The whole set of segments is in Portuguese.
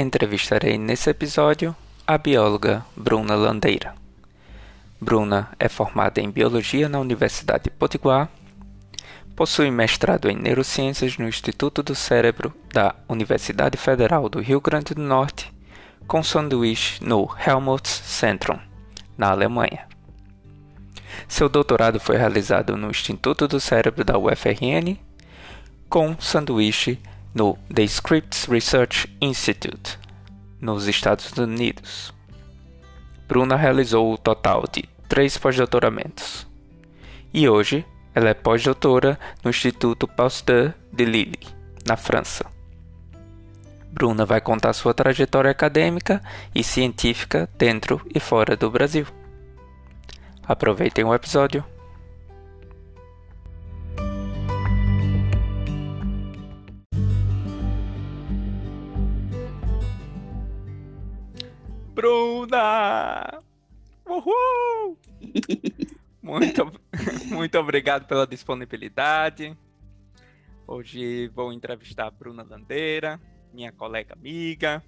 Entrevistarei nesse episódio a bióloga Bruna Landeira. Bruna é formada em Biologia na Universidade Potiguar, possui mestrado em Neurociências no Instituto do Cérebro da Universidade Federal do Rio Grande do Norte, com sanduíche no Helmholtz-Zentrum, na Alemanha. Seu doutorado foi realizado no Instituto do Cérebro da UFRN, com sanduíche no The Scripps Research Institute, nos Estados Unidos. Bruna realizou o total de três pós-doutoramentos. E hoje ela é pós-doutora no Instituto Pasteur de Lille, na França. Bruna vai contar sua trajetória acadêmica e científica dentro e fora do Brasil. Aproveitem o episódio. Bruna! Uhul! Muito, muito obrigado pela disponibilidade. Hoje vou entrevistar a Bruna Landeira, minha colega amiga.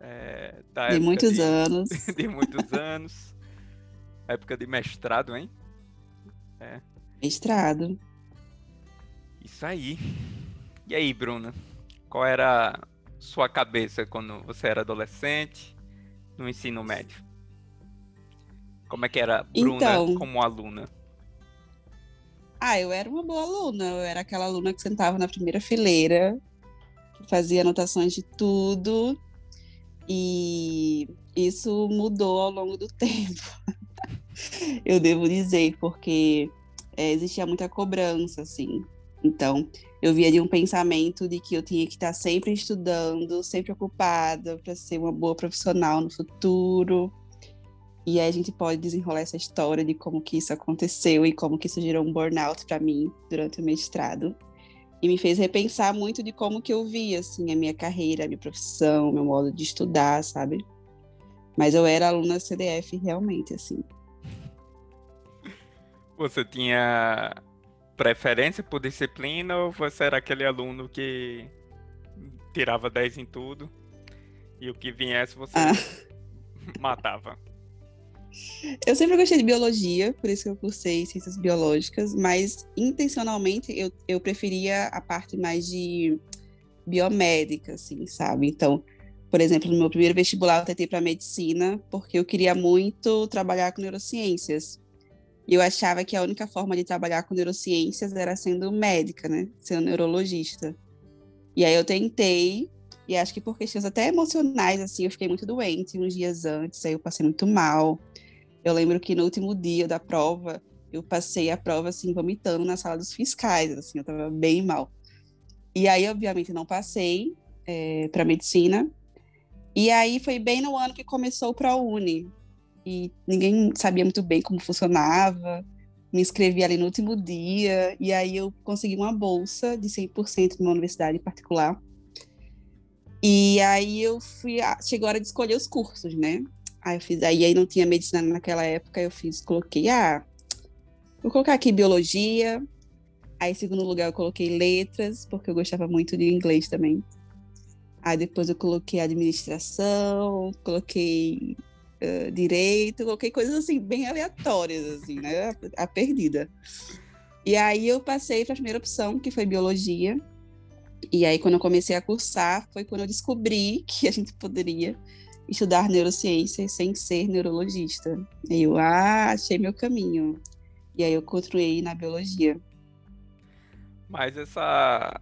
É, de muitos de, anos. De muitos anos. época de mestrado, hein? É. Mestrado. Isso aí. E aí, Bruna? Qual era sua cabeça quando você era adolescente? No ensino médio? Como é que era Bruna então, como aluna? Ah, eu era uma boa aluna. Eu era aquela aluna que sentava na primeira fileira, que fazia anotações de tudo. E isso mudou ao longo do tempo. eu devo dizer, porque é, existia muita cobrança, assim. Então, eu via de um pensamento de que eu tinha que estar sempre estudando, sempre ocupada para ser uma boa profissional no futuro. E aí a gente pode desenrolar essa história de como que isso aconteceu e como que isso gerou um burnout para mim durante o mestrado. E me fez repensar muito de como que eu via assim a minha carreira, a minha profissão, meu modo de estudar, sabe? Mas eu era aluna CDF realmente assim. Você tinha preferência por disciplina ou você era aquele aluno que tirava 10 em tudo e o que viesse você ah. matava? Eu sempre gostei de biologia, por isso que eu cursei ciências biológicas, mas intencionalmente eu, eu preferia a parte mais de biomédica, assim, sabe? Então, por exemplo, no meu primeiro vestibular eu tentei para medicina porque eu queria muito trabalhar com neurociências. E eu achava que a única forma de trabalhar com neurociências era sendo médica, né? Sendo neurologista. E aí eu tentei, e acho que por questões até emocionais, assim, eu fiquei muito doente uns dias antes, aí eu passei muito mal. Eu lembro que no último dia da prova, eu passei a prova, assim, vomitando na sala dos fiscais, assim, eu tava bem mal. E aí, obviamente, não passei é, eh, para medicina. E aí foi bem no ano que começou o ProUni e ninguém sabia muito bem como funcionava. Me inscrevi ali no último dia e aí eu consegui uma bolsa de 100% numa universidade particular. E aí eu fui, chegou a hora de escolher os cursos, né? Aí eu fiz, aí, aí não tinha medicina naquela época, eu fiz, coloquei, ah, vou colocar aqui biologia. Aí, em segundo lugar, eu coloquei letras, porque eu gostava muito de inglês também. Aí depois eu coloquei administração, coloquei uh, direito, coloquei coisas assim, bem aleatórias, assim, né? A, perdida. E aí eu passei para a primeira opção, que foi biologia. E aí, quando eu comecei a cursar, foi quando eu descobri que a gente poderia estudar neurociências sem ser neurologista. E eu, ah, achei meu caminho. E aí eu continuei na biologia. Mas essa,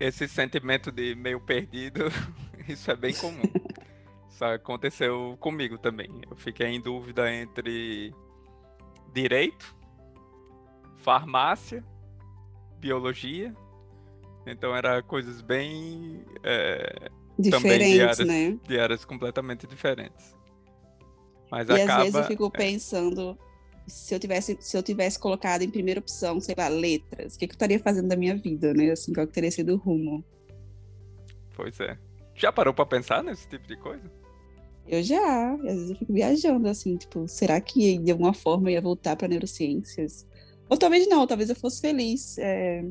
esse sentimento de meio perdido, isso é bem comum. Isso aconteceu comigo também. Eu fiquei em dúvida entre direito, farmácia, biologia. Então era coisas bem é, diferentes, de áreas, né? De áreas completamente diferentes. Mas e acaba, às vezes eu fico é... pensando se eu tivesse se eu tivesse colocado em primeira opção, sei lá, letras, o que, que eu estaria fazendo da minha vida, né? Assim, qual que teria sido o rumo? Pois é. Já parou para pensar nesse tipo de coisa? Eu já, às vezes eu fico viajando assim, tipo, será que de alguma forma eu ia voltar para neurociências? Ou talvez não, talvez eu fosse feliz, é,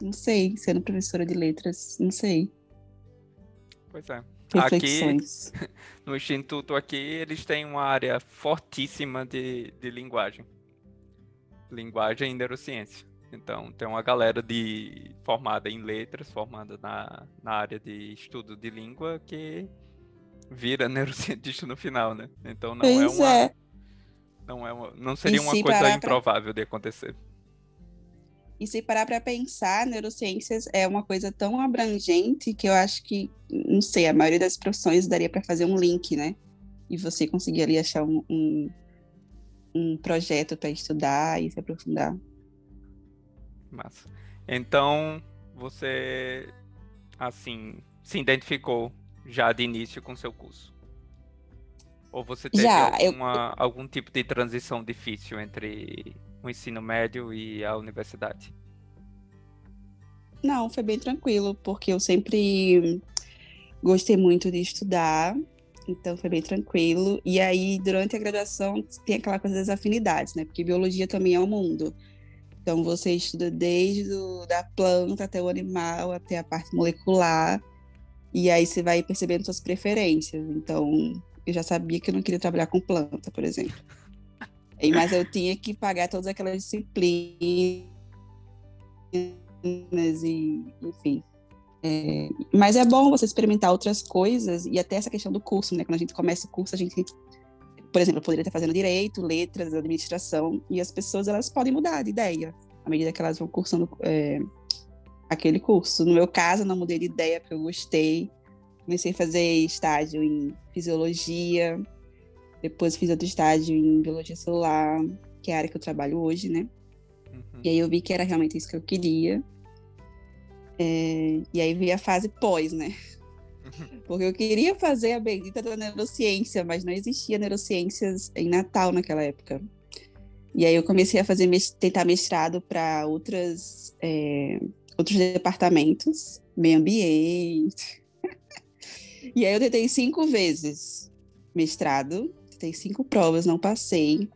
não sei, sendo professora de letras, não sei. Pois é. reflexões. Aqui, no Instituto aqui, eles têm uma área fortíssima de, de linguagem. Linguagem e neurociência. Então, tem uma galera de formada em letras, formada na, na área de estudo de língua, que vira neurocientista no final, né? Então não é pois é uma. É. Não, é uma, não seria uma coisa improvável pra... de acontecer. E se parar para pensar, neurociências é uma coisa tão abrangente que eu acho que, não sei, a maioria das profissões daria para fazer um link, né? E você conseguir ali achar um, um, um projeto para estudar e se aprofundar. Massa. Então, você, assim, se identificou já de início com seu curso? Ou você teve já, alguma, eu... algum tipo de transição difícil entre o ensino médio e a universidade? Não, foi bem tranquilo, porque eu sempre gostei muito de estudar, então foi bem tranquilo. E aí, durante a graduação, tem aquela coisa das afinidades, né? Porque biologia também é um mundo. Então, você estuda desde do, da planta até o animal, até a parte molecular. E aí você vai percebendo suas preferências. Então, eu já sabia que eu não queria trabalhar com planta, por exemplo. Mas eu tinha que pagar todas aquelas disciplinas e, enfim. É, mas é bom você experimentar outras coisas e até essa questão do curso, né? Quando a gente começa o curso, a gente, por exemplo, poderia estar fazendo direito, letras, administração, e as pessoas elas podem mudar de ideia à medida que elas vão cursando é, aquele curso. No meu caso, não mudei de ideia porque eu gostei. Comecei a fazer estágio em fisiologia, depois fiz outro estágio em biologia celular, que é a área que eu trabalho hoje, né? Uhum. E aí eu vi que era realmente isso que eu queria. É, e aí veio a fase pós, né? Uhum. Porque eu queria fazer a bendita da neurociência, mas não existia neurociências em Natal naquela época. E aí eu comecei a fazer tentar mestrado para outras é, outros departamentos, meio ambiente. e aí eu tentei cinco vezes mestrado, tentei cinco provas, não passei.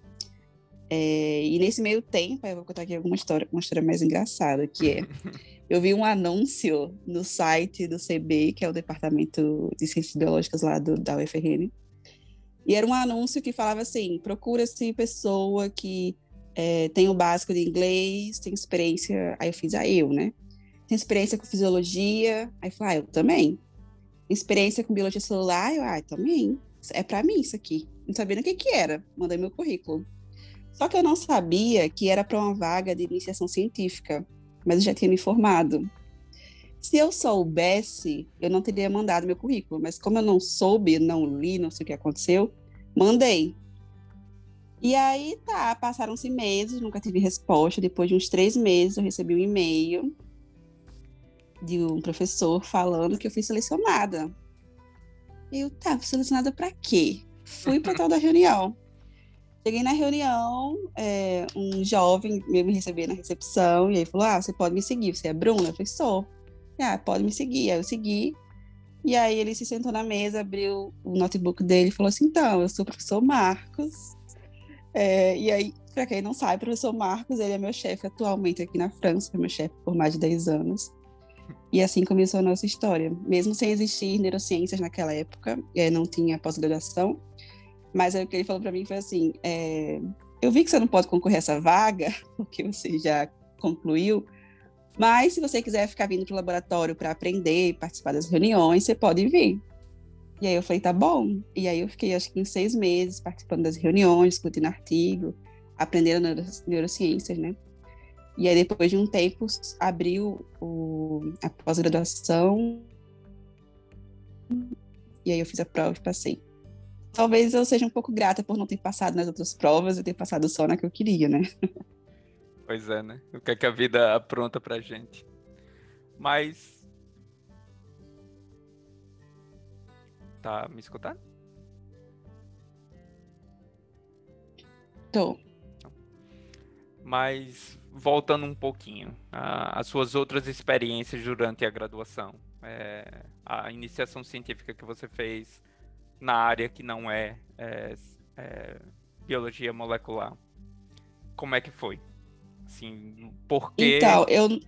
É, e nesse meio tempo, eu vou contar aqui alguma história, uma história mais engraçada, que é, eu vi um anúncio no site do CB, que é o Departamento de Ciências Biológicas lá do, da UFRN, e era um anúncio que falava assim, procura-se pessoa que é, tem o básico de inglês, tem experiência, aí eu fiz a ah, eu, né? Tem experiência com fisiologia? Aí eu falei, ah, eu também. Experiência com biologia celular? Eu, ah, também. É para mim isso aqui. Não sabia o que que era. Mandei meu currículo. Só que eu não sabia que era para uma vaga de iniciação científica, mas eu já tinha me formado. Se eu soubesse, eu não teria mandado meu currículo, mas como eu não soube, não li, não sei o que aconteceu, mandei. E aí tá, passaram-se meses, nunca tive resposta. Depois de uns três meses, eu recebi um e-mail de um professor falando que eu fui selecionada. Eu, tá, fui selecionada para quê? Fui para tal da reunião. Cheguei na reunião, é, um jovem veio me receber na recepção e aí falou: Ah, você pode me seguir, você é Bruna? Eu falei: Sou. Ah, pode me seguir. Aí eu segui. E aí ele se sentou na mesa, abriu o notebook dele e falou assim: Então, eu sou o professor Marcos. É, e aí, para quem não sabe, o professor Marcos, ele é meu chefe atualmente aqui na França, é meu chefe por mais de 10 anos. E assim começou a nossa história. Mesmo sem existir neurociências naquela época, é, não tinha pós-graduação. Mas o que ele falou para mim foi assim: é, eu vi que você não pode concorrer a essa vaga, porque você já concluiu, mas se você quiser ficar vindo para o laboratório para aprender, participar das reuniões, você pode vir. E aí eu falei, tá bom. E aí eu fiquei, acho que em seis meses, participando das reuniões, discutindo artigo, aprendendo neurociências, né? E aí, depois de um tempo, abriu o, a pós-graduação. E aí eu fiz a prova e passei. Talvez eu seja um pouco grata por não ter passado nas outras provas e ter passado só na que eu queria, né? Pois é, né? O que é que a vida apronta pra gente. Mas. Tá me escutando? Tô. Mas voltando um pouquinho, as suas outras experiências durante a graduação, é, a iniciação científica que você fez na área que não é, é, é biologia molecular, como é que foi? Assim, porque... Então, eu,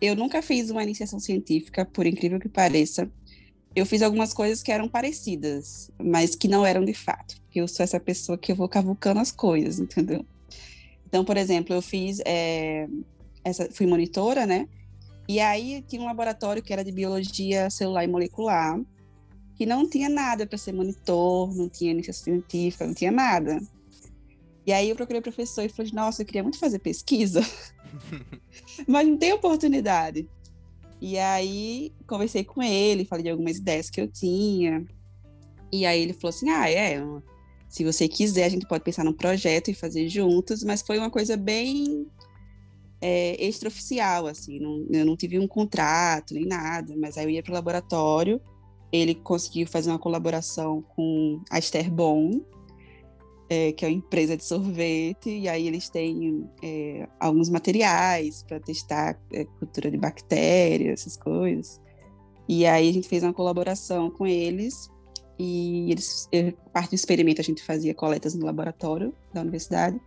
eu nunca fiz uma iniciação científica, por incrível que pareça. eu fiz algumas coisas que eram parecidas, mas que não eram de fato. Eu sou essa pessoa que eu vou cavucando as coisas, entendeu? Então, por exemplo, eu fiz. É, essa, fui monitora, né? E aí tinha um laboratório que era de biologia celular e molecular, que não tinha nada para ser monitor, não tinha iniciação científica, não tinha nada. E aí eu procurei o professor e falei, nossa, eu queria muito fazer pesquisa, mas não tem oportunidade. E aí conversei com ele, falei de algumas ideias que eu tinha. E aí ele falou assim: ah, é, se você quiser, a gente pode pensar num projeto e fazer juntos, mas foi uma coisa bem é, extraoficial, assim, não, eu não tive um contrato nem nada, mas aí eu ia para o laboratório, ele conseguiu fazer uma colaboração com a Esther é, que é uma empresa de sorvete, e aí eles têm é, alguns materiais para testar é, cultura de bactérias, essas coisas. E aí a gente fez uma colaboração com eles, e eles, parte do experimento a gente fazia coletas no laboratório da universidade,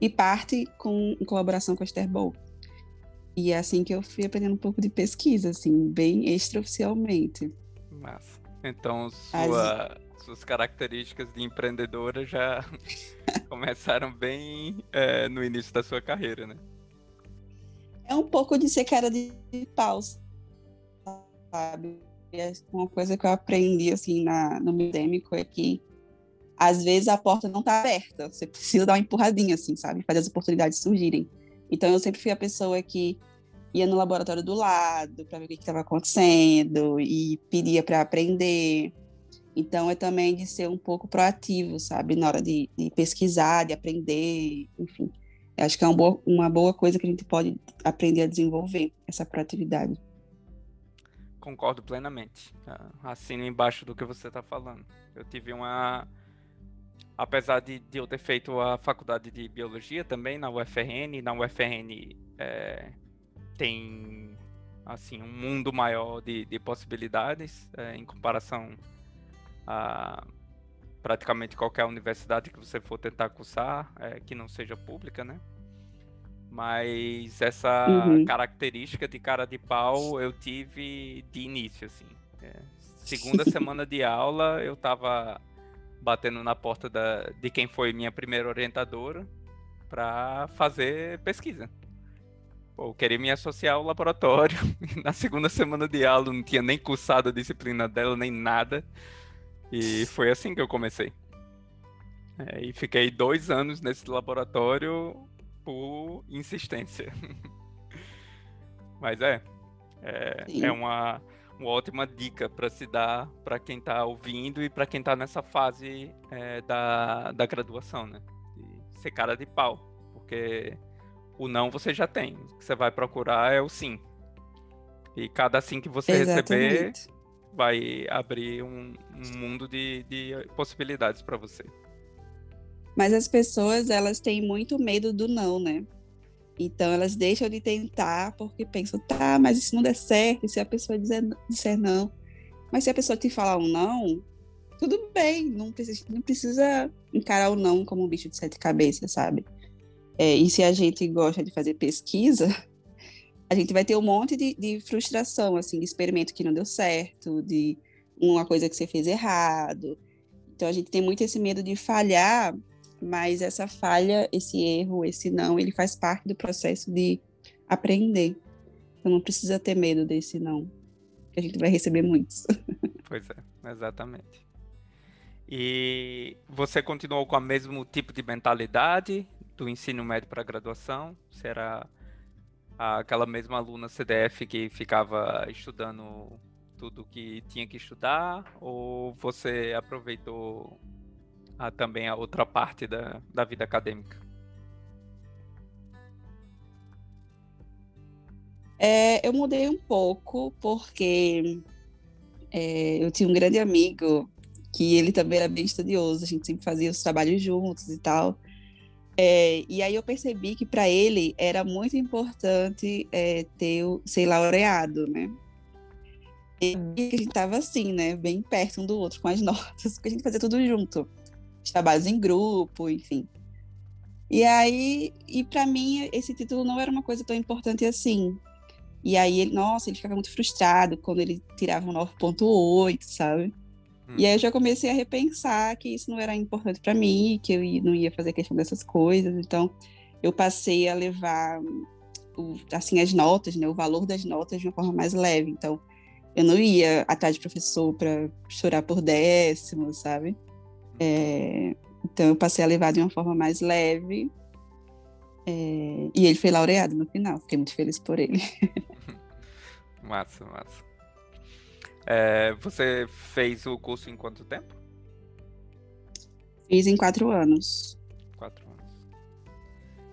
e parte com, em colaboração com a Esterbol. E é assim que eu fui aprendendo um pouco de pesquisa, assim, bem extraoficialmente. Massa. Então, sua, As suas características de empreendedora já começaram bem é, no início da sua carreira, né? É um pouco de ser cara de pau, sabe? É uma coisa que eu aprendi assim na, no acadêmico é que às vezes a porta não está aberta, você precisa dar uma empurradinha assim, sabe? Fazer as oportunidades surgirem. Então eu sempre fui a pessoa que ia no laboratório do lado para ver o que estava acontecendo e pedia para aprender. Então, é também de ser um pouco proativo, sabe? Na hora de, de pesquisar, de aprender, enfim. Acho que é uma boa coisa que a gente pode aprender a desenvolver, essa proatividade. Concordo plenamente. Ah, assino embaixo do que você está falando. Eu tive uma. Apesar de, de, eu ter feito a faculdade de biologia também na UFRN, na UFRN é, tem assim um mundo maior de, de possibilidades é, em comparação a praticamente qualquer universidade que você for tentar cursar, é, que não seja pública, né? Mas essa uhum. característica de cara de pau eu tive de início, assim. É, segunda semana de aula, eu tava batendo na porta da, de quem foi minha primeira orientadora para fazer pesquisa. Pô, eu queria me associar ao laboratório. na segunda semana de aula, não tinha nem cursado a disciplina dela, nem nada. E foi assim que eu comecei. É, e fiquei dois anos nesse laboratório por insistência. Mas é, é, é, uma, uma ótima dica para se dar para quem está ouvindo e para quem está nessa fase é, da, da graduação, né? De ser cara de pau, porque o não você já tem. O que você vai procurar é o sim. E cada sim que você Exatamente. receber vai abrir um, um mundo de, de possibilidades para você. Mas as pessoas, elas têm muito medo do não, né? Então elas deixam de tentar porque pensam, tá, mas isso não der certo, e se a pessoa dizer, disser não. Mas se a pessoa te falar um não, tudo bem, não precisa, não precisa encarar o não como um bicho de sete cabeças, sabe? É, e se a gente gosta de fazer pesquisa, a gente vai ter um monte de, de frustração, assim, de experimento que não deu certo, de uma coisa que você fez errado. Então a gente tem muito esse medo de falhar, mas essa falha, esse erro, esse não, ele faz parte do processo de aprender. Então não precisa ter medo desse não, que a gente vai receber muitos. Pois é, exatamente. E você continuou com o mesmo tipo de mentalidade do ensino médio para graduação? Será aquela mesma aluna CDF que ficava estudando tudo que tinha que estudar ou você aproveitou a, também a outra parte da, da vida acadêmica? É, eu mudei um pouco porque é, eu tinha um grande amigo que ele também era bem estudioso, a gente sempre fazia os trabalhos juntos e tal. É, e aí eu percebi que para ele era muito importante é, ter o, ser laureado, né? E a gente estava assim, né? Bem perto um do outro com as notas, porque a gente fazia tudo junto. Os trabalhos em grupo, enfim. E aí, e para mim, esse título não era uma coisa tão importante assim. E aí, ele, nossa, ele ficava muito frustrado quando ele tirava um 9.8, sabe? Hum. E aí eu já comecei a repensar que isso não era importante para mim, que eu não ia fazer questão dessas coisas. Então, eu passei a levar o, assim as notas, né, o valor das notas de uma forma mais leve. Então, eu não ia atrás de professor para chorar por décimo, sabe? É, então, eu passei a levar de uma forma mais leve. É, e ele foi laureado no final. Fiquei muito feliz por ele. massa, massa. É, você fez o curso em quanto tempo? Fiz em quatro anos. Quatro anos.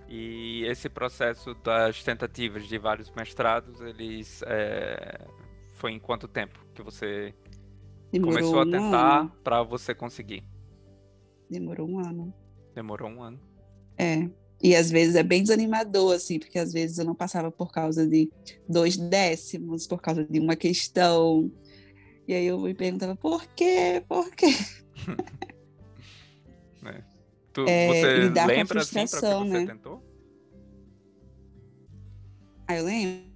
E esse processo das tentativas de vários mestrados, eles é, foi em quanto tempo que você Demorou começou a tentar para você conseguir? Demorou um ano. Demorou um ano. É. E às vezes é bem desanimador, assim, porque às vezes eu não passava por causa de dois décimos, por causa de uma questão. E aí eu me perguntava, por quê? Por quê? é. Tu, é, você lembra assim pra que você né? tentou? Ah, eu lembro.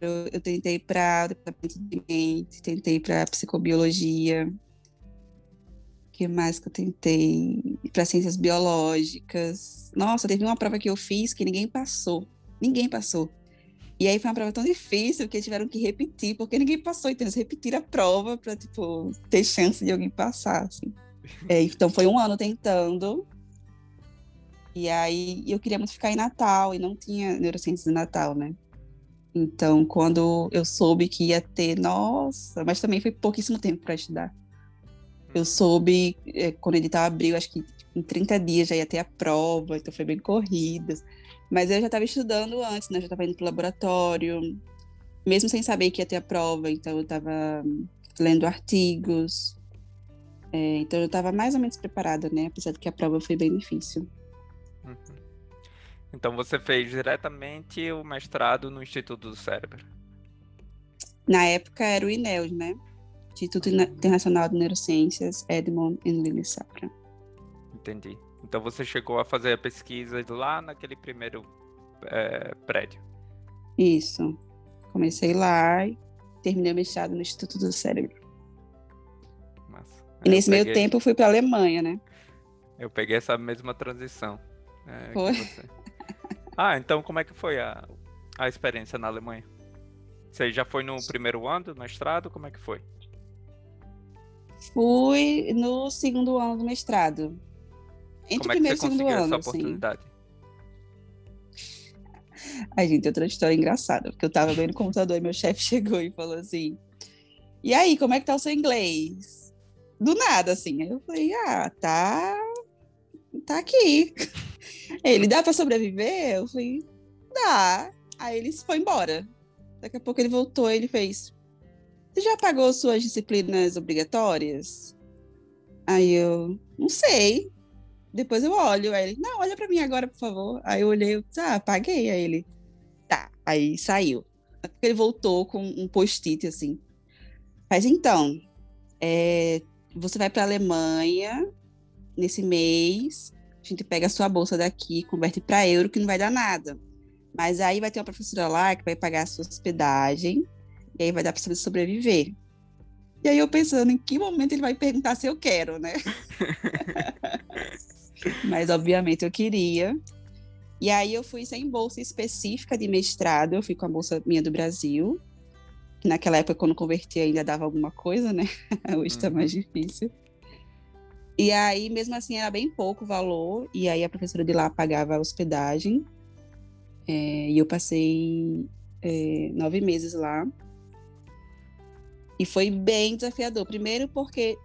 Eu, eu tentei para departamento de mente, tentei para psicobiologia, que mais que eu tentei? Para ciências biológicas. Nossa, teve uma prova que eu fiz que ninguém passou. Ninguém passou. E aí foi uma prova tão difícil que tiveram que repetir, porque ninguém passou, então eles repetiram a prova para tipo ter chance de alguém passar, assim. É, então foi um ano tentando. E aí eu queria muito ficar em Natal e não tinha neurociências em Natal, né? Então, quando eu soube que ia ter, nossa, mas também foi pouquíssimo tempo para estudar. Eu soube, é, quando o edital abriu, acho que em 30 dias já ia ter a prova, então foi bem corrida. Mas eu já estava estudando antes, né? Eu já estava indo para o laboratório, mesmo sem saber que ia ter a prova, então eu estava lendo artigos. É, então eu estava mais ou menos preparada, né? Apesar de que a prova foi bem difícil. Uhum. Então você fez diretamente o mestrado no Instituto do Cérebro? Na época era o INEUS, né? Instituto Internacional de Neurociências, Edmond e Lili Safra. Entendi. Então você chegou a fazer a pesquisa lá naquele primeiro é, prédio? Isso. Comecei lá e terminei o mestrado no Instituto do Cérebro. Massa. E nesse peguei... meio tempo eu fui para a Alemanha, né? Eu peguei essa mesma transição. É, foi? ah, então como é que foi a, a experiência na Alemanha? Você já foi no primeiro ano do mestrado? Como é que foi? Fui no segundo ano do mestrado. Entre Como o primeiro é que você e segundo ano. Essa assim. oportunidade? Assim. Ai, gente, outra história engraçada, porque eu tava vendo no computador e meu chefe chegou e falou assim: E aí, como é que tá o seu inglês? Do nada, assim. Aí eu falei: Ah, tá. Tá aqui. Ele dá para sobreviver? Eu falei: Dá. Aí ele foi embora. Daqui a pouco ele voltou e ele fez: você já pagou suas disciplinas obrigatórias? Aí eu, não sei. Depois eu olho. Aí ele, não, olha para mim agora, por favor. Aí eu olhei, eu, ah, paguei. Aí ele, tá. Aí saiu. Ele voltou com um post-it assim. Mas então, é, você vai para Alemanha nesse mês. A gente pega a sua bolsa daqui, converte para euro, que não vai dar nada. Mas aí vai ter uma professora lá que vai pagar a sua hospedagem e aí vai dar para sobreviver. E aí eu pensando em que momento ele vai perguntar se eu quero, né? Mas obviamente eu queria. E aí eu fui sem bolsa específica de mestrado, eu fui com a bolsa minha do Brasil. Que naquela época, quando converti, ainda dava alguma coisa, né? Hoje está mais uhum. difícil. E aí, mesmo assim, era bem pouco o valor. E aí a professora de lá pagava a hospedagem. É, e eu passei é, nove meses lá. E foi bem desafiador. Primeiro porque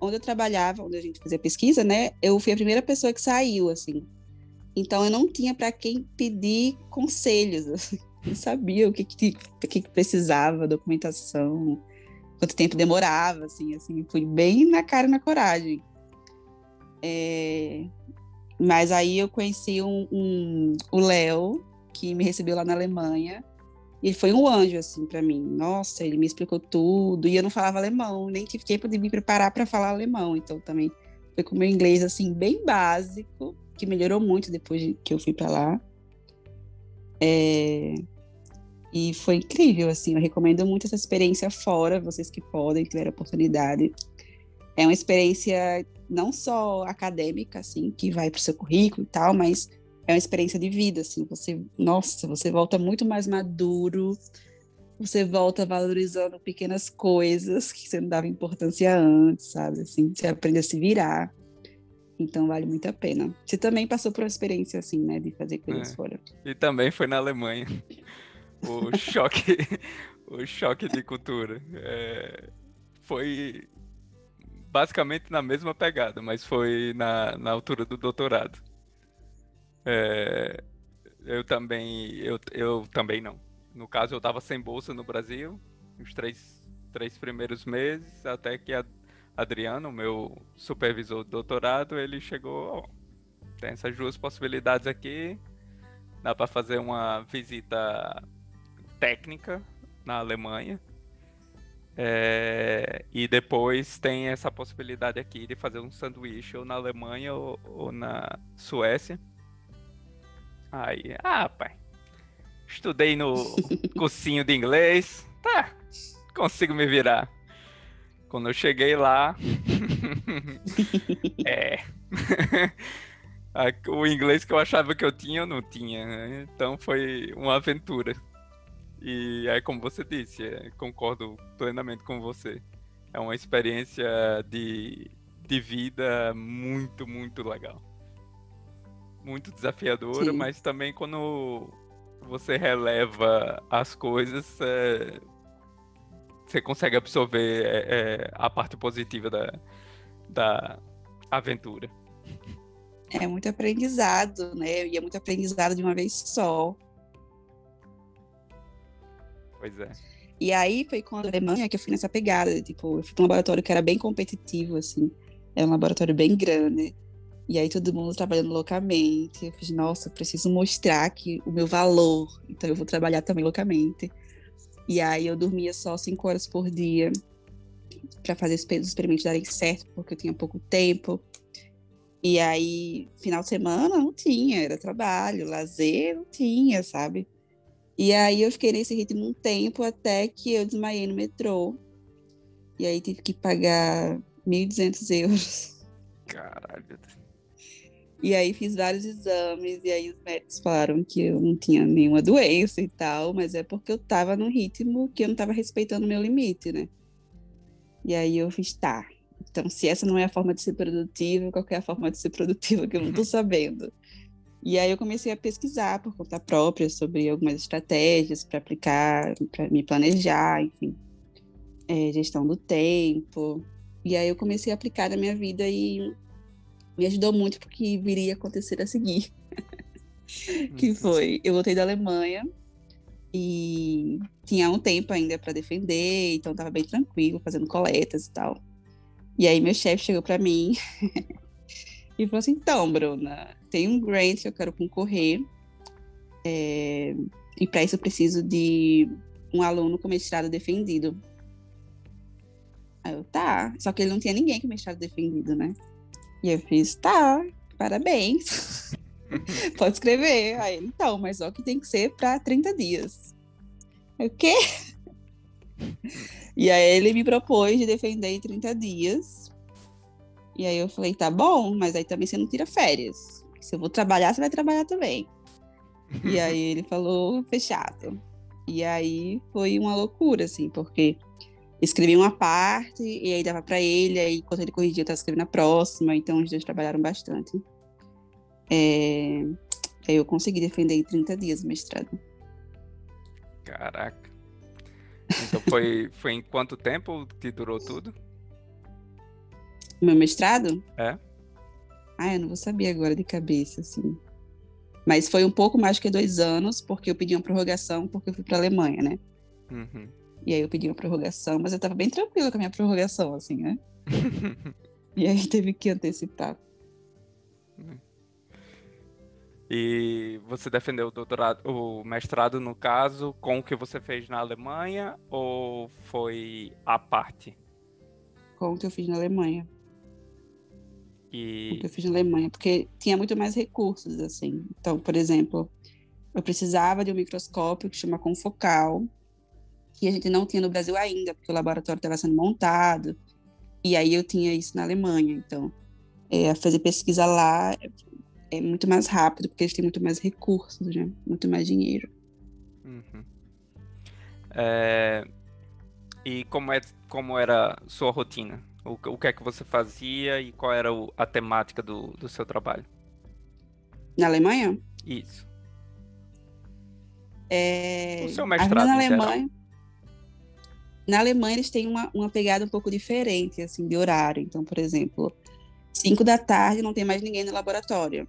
onde eu trabalhava, onde a gente fazia pesquisa, né, eu fui a primeira pessoa que saiu, assim. Então eu não tinha para quem pedir conselhos. Assim. Não sabia o que, que, que precisava, documentação, quanto tempo demorava, assim, assim. Fui bem na cara e na coragem. É... Mas aí eu conheci um, um o Léo, que me recebeu lá na Alemanha, ele foi um anjo, assim, para mim. Nossa, ele me explicou tudo. E eu não falava alemão, nem tive tempo de me preparar para falar alemão. Então, também foi com meu inglês, assim, bem básico, que melhorou muito depois que eu fui para lá. É... E foi incrível, assim, eu recomendo muito essa experiência fora, vocês que podem, tiver a oportunidade. É uma experiência não só acadêmica, assim, que vai para o seu currículo e tal, mas é uma experiência de vida, assim, você, nossa, você volta muito mais maduro, você volta valorizando pequenas coisas que você não dava importância antes, sabe, assim, você aprende a se virar, então vale muito a pena. Você também passou por uma experiência assim, né, de fazer coisas é. fora. E também foi na Alemanha, o choque, o choque de cultura, é... foi basicamente na mesma pegada, mas foi na, na altura do doutorado. É, eu também, eu, eu também não. No caso, eu estava sem bolsa no Brasil, os três, três primeiros meses, até que a Adriano, meu supervisor do doutorado, ele chegou, tem essas duas possibilidades aqui, dá para fazer uma visita técnica na Alemanha, é, e depois tem essa possibilidade aqui de fazer um sanduíche ou na Alemanha ou, ou na Suécia. Aí, ah, pai. Estudei no cursinho de inglês. Tá, consigo me virar. Quando eu cheguei lá. é. o inglês que eu achava que eu tinha, eu não tinha. Né? Então foi uma aventura. E é como você disse, é, concordo plenamente com você. É uma experiência de, de vida muito, muito legal. Muito desafiadora, Sim. mas também quando você releva as coisas, é, você consegue absorver é, é, a parte positiva da, da aventura. É muito aprendizado, né? E é muito aprendizado de uma vez só. Pois é. E aí foi com a Alemanha que eu fui nessa pegada. Tipo, eu fui para um laboratório que era bem competitivo, assim. Era um laboratório bem grande. E aí todo mundo trabalhando loucamente. Eu fiz, nossa, preciso mostrar que o meu valor. Então eu vou trabalhar também loucamente. E aí eu dormia só cinco horas por dia para fazer os experimentos darem certo, porque eu tinha pouco tempo. E aí, final de semana não tinha, era trabalho, lazer não tinha, sabe? E aí eu fiquei nesse ritmo um tempo até que eu desmaiei no metrô. E aí tive que pagar 1.200 euros. Caralho. E aí fiz vários exames, e aí os médicos falaram que eu não tinha nenhuma doença e tal, mas é porque eu tava num ritmo que eu não tava respeitando o meu limite, né? E aí eu fiz, tá. Então, se essa não é a forma de ser produtiva, qual é a forma de ser produtiva que eu não tô sabendo? E aí eu comecei a pesquisar por conta própria sobre algumas estratégias para aplicar, para me planejar, enfim, é, gestão do tempo. E aí eu comecei a aplicar na minha vida e me ajudou muito porque viria a acontecer a seguir. que foi, eu voltei da Alemanha e tinha um tempo ainda para defender, então estava bem tranquilo, fazendo coletas e tal. E aí meu chefe chegou para mim e falou assim: então, Bruna, tem um grant que eu quero concorrer. É, e para isso eu preciso de um aluno com mestrado defendido. Aí eu, tá. Só que ele não tinha ninguém com mestrado defendido, né? E eu fiz, tá, parabéns. Pode escrever. Aí ele, então, mas só que tem que ser para 30 dias. o quê? E aí ele me propôs de defender em 30 dias. E aí eu falei, tá bom, mas aí também você não tira férias. Se eu vou trabalhar, você vai trabalhar também. e aí ele falou, fechado. E aí foi uma loucura, assim, porque escrevi uma parte e aí dava para ele, aí enquanto ele corrigia, eu estava escrevendo a próxima, então os dois trabalharam bastante. É... Aí eu consegui defender em 30 dias o mestrado. Caraca. Então foi, foi em quanto tempo que durou tudo? Meu mestrado? É. Ah, eu não vou saber agora de cabeça, assim. Mas foi um pouco mais que dois anos, porque eu pedi uma prorrogação, porque eu fui para Alemanha, né? Uhum. E aí eu pedi uma prorrogação, mas eu estava bem tranquila com a minha prorrogação, assim, né? e aí teve que antecipar. E você defendeu o doutorado, o mestrado, no caso, com o que você fez na Alemanha ou foi à parte? Com o que eu fiz na Alemanha. E... O que eu fiz na Alemanha, porque tinha muito mais recursos, assim. Então, por exemplo, eu precisava de um microscópio que chama confocal, que a gente não tinha no Brasil ainda, porque o laboratório estava sendo montado. E aí eu tinha isso na Alemanha. Então, é, fazer pesquisa lá é, muito mais rápido, porque eles têm muito mais recursos, né? muito mais dinheiro. Uhum. É... E como, é, como era sua rotina? O, o que é que você fazia e qual era o, a temática do, do seu trabalho? Na Alemanha? Isso. É... O seu mestrado na Alemanha. Na Alemanha eles têm uma, uma pegada um pouco diferente, assim, de horário. Então, por exemplo, 5 da tarde não tem mais ninguém no laboratório.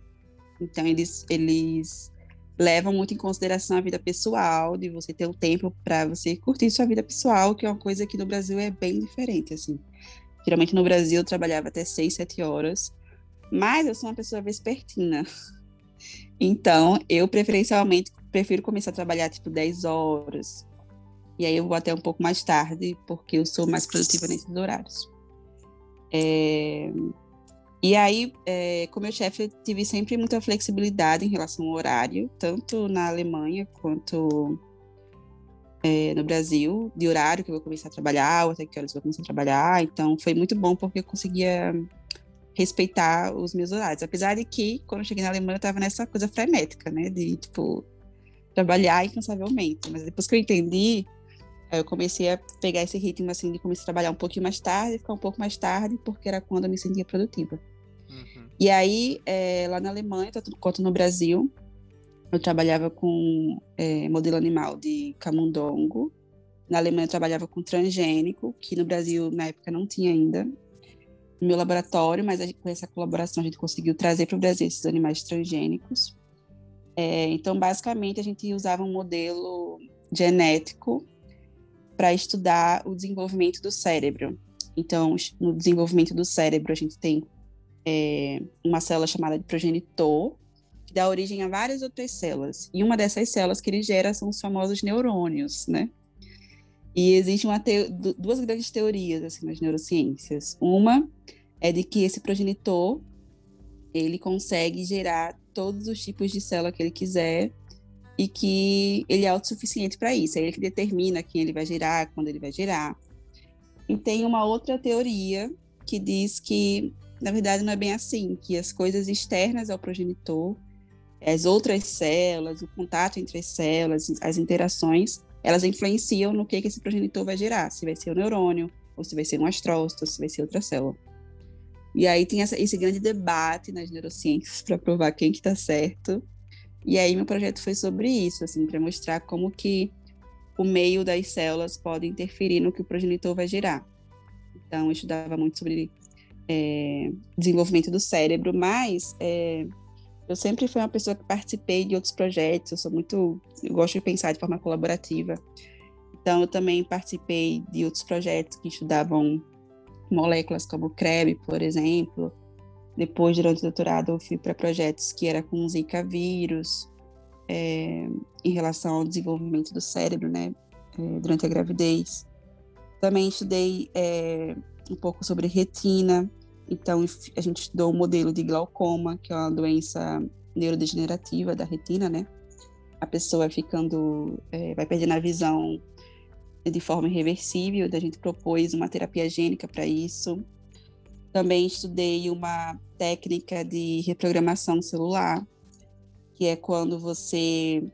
Então, eles, eles levam muito em consideração a vida pessoal, de você ter o um tempo para você curtir sua vida pessoal, que é uma coisa que no Brasil é bem diferente, assim. Geralmente no Brasil eu trabalhava até 6, 7 horas, mas eu sou uma pessoa vespertina. Então, eu preferencialmente prefiro começar a trabalhar tipo 10 horas. E aí eu vou até um pouco mais tarde, porque eu sou mais produtiva nesses horários. É... E aí, é, com meu chefe, eu tive sempre muita flexibilidade em relação ao horário, tanto na Alemanha quanto é, no Brasil, de horário que eu vou começar a trabalhar, ou até que horas eu vou começar a trabalhar. Então, foi muito bom porque eu conseguia respeitar os meus horários. Apesar de que, quando eu cheguei na Alemanha, eu estava nessa coisa frenética, né? De, tipo, trabalhar incansavelmente. Mas depois que eu entendi, eu comecei a pegar esse ritmo, assim, de começar a trabalhar um pouquinho mais tarde, ficar um pouco mais tarde, porque era quando eu me sentia produtiva. Uhum. E aí, é, lá na Alemanha, tanto quanto no Brasil, eu trabalhava com é, modelo animal de camundongo. Na Alemanha, eu trabalhava com transgênico, que no Brasil, na época, não tinha ainda no meu laboratório, mas gente, com essa colaboração a gente conseguiu trazer para o Brasil esses animais transgênicos. É, então, basicamente, a gente usava um modelo genético para estudar o desenvolvimento do cérebro. Então, no desenvolvimento do cérebro, a gente tem é, uma célula chamada de progenitor, que dá origem a várias outras células. E uma dessas células que ele gera são os famosos neurônios, né? E existe duas grandes teorias assim nas neurociências. Uma é de que esse progenitor ele consegue gerar todos os tipos de célula que ele quiser e que ele é autossuficiente para isso. É ele que determina quem ele vai gerar, quando ele vai gerar. E tem uma outra teoria que diz que, na verdade, não é bem assim, que as coisas externas ao progenitor, as outras células, o contato entre as células, as interações, elas influenciam no que, que esse progenitor vai gerar, se vai ser o neurônio, ou se vai ser um astrócito, ou se vai ser outra célula. E aí tem essa, esse grande debate nas neurociências para provar quem que está certo. E aí meu projeto foi sobre isso, assim, para mostrar como que o meio das células pode interferir no que o progenitor vai gerar. Então, eu estudava muito sobre é, desenvolvimento do cérebro, mas é, eu sempre fui uma pessoa que participei de outros projetos, eu sou muito, eu gosto de pensar de forma colaborativa. Então, eu também participei de outros projetos que estudavam moléculas como CREB, por exemplo. Depois, durante o doutorado, eu fui para projetos que era com Zika vírus, é, em relação ao desenvolvimento do cérebro, né, é, durante a gravidez. Também estudei é, um pouco sobre retina, então a gente estudou o modelo de glaucoma, que é uma doença neurodegenerativa da retina, né? A pessoa ficando, é, vai perdendo a visão de forma irreversível, a gente propôs uma terapia gênica para isso. Também estudei uma técnica de reprogramação celular, que é quando você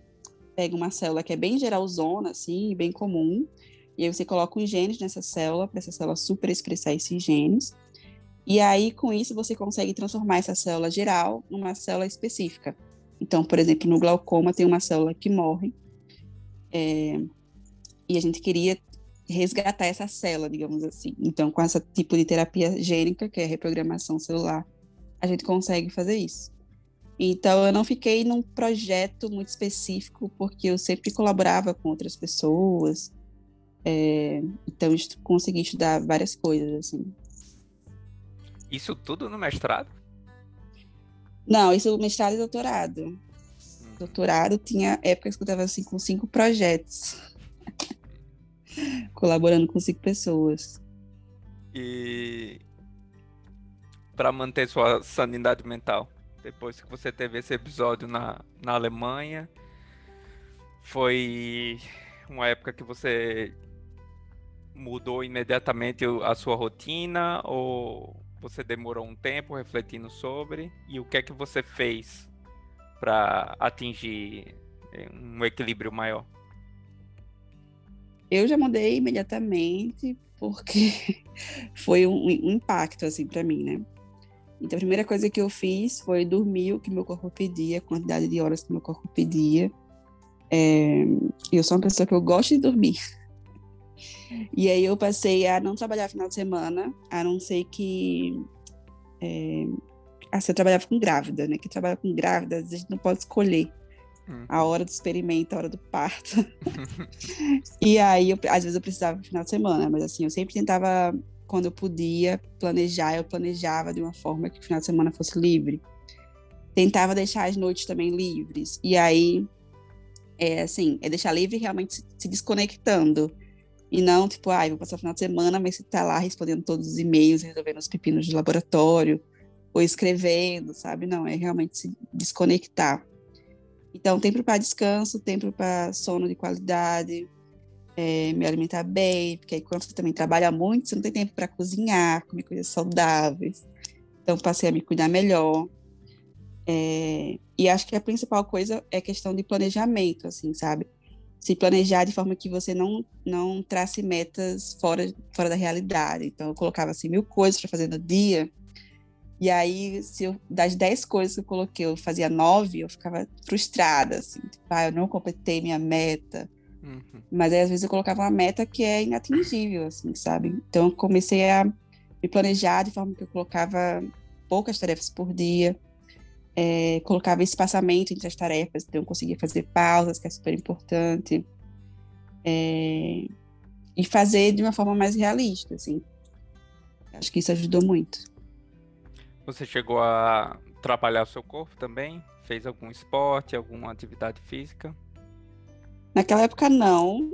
pega uma célula que é bem geralzona, assim, bem comum, e aí você coloca os genes nessa célula, para essa célula super expressar esses genes. E aí, com isso, você consegue transformar essa célula geral numa célula específica. Então, por exemplo, no glaucoma tem uma célula que morre, é, e a gente queria resgatar essa célula, digamos assim. Então, com esse tipo de terapia gênica, que é reprogramação celular, a gente consegue fazer isso. Então, eu não fiquei num projeto muito específico, porque eu sempre colaborava com outras pessoas. É, então, consegui estudar várias coisas, assim. Isso tudo no mestrado? Não, isso mestrado e doutorado. Hum. Doutorado tinha épocas que eu estava assim, com cinco projetos. Colaborando com cinco pessoas. E para manter sua sanidade mental, depois que você teve esse episódio na, na Alemanha, foi uma época que você mudou imediatamente a sua rotina ou você demorou um tempo refletindo sobre e o que é que você fez para atingir eh, um equilíbrio maior? Eu já mudei imediatamente porque foi um, um impacto assim para mim, né? Então a primeira coisa que eu fiz foi dormir o que meu corpo pedia, a quantidade de horas que meu corpo pedia. É, eu sou uma pessoa que eu gosto de dormir. E aí eu passei a não trabalhar final de semana, a não ser que. É, assim, eu trabalhava com grávida, né? Que trabalha com grávida, às vezes não pode escolher hum. a hora do experimento, a hora do parto. e aí, eu, às vezes eu precisava no final de semana, mas assim, eu sempre tentava, quando eu podia planejar, eu planejava de uma forma que o final de semana fosse livre. Tentava deixar as noites também livres. E aí, é assim, é deixar livre realmente se, se desconectando e não, tipo, ah, vou passar o final de semana, mas você tá lá respondendo todos os e-mails, resolvendo os pepinos de laboratório, ou escrevendo, sabe? Não, é realmente se desconectar. Então, tempo para descanso, tempo para sono de qualidade, é, me alimentar bem, porque aí quando você também trabalha muito, você não tem tempo para cozinhar, comer coisas saudáveis. Então, passei a me cuidar melhor. É, e acho que a principal coisa é questão de planejamento, assim, sabe? se planejar de forma que você não não trace metas fora fora da realidade. Então eu colocava assim mil coisas para fazer no dia. E aí, se eu, das dez coisas que eu coloquei, eu fazia nove, eu ficava frustrada, assim, tipo, ah, eu não completei minha meta. Uhum. Mas aí, às vezes, eu colocava uma meta que é inatingível, assim, sabe? Então, eu comecei a me planejar de forma que eu colocava poucas tarefas por dia, é, colocava espaçamento entre as tarefas, então eu conseguia fazer pausas, que é super importante, é, e fazer de uma forma mais realista, assim. Acho que isso ajudou muito. Você chegou a trabalhar o seu corpo também? Fez algum esporte, alguma atividade física? Naquela época, não.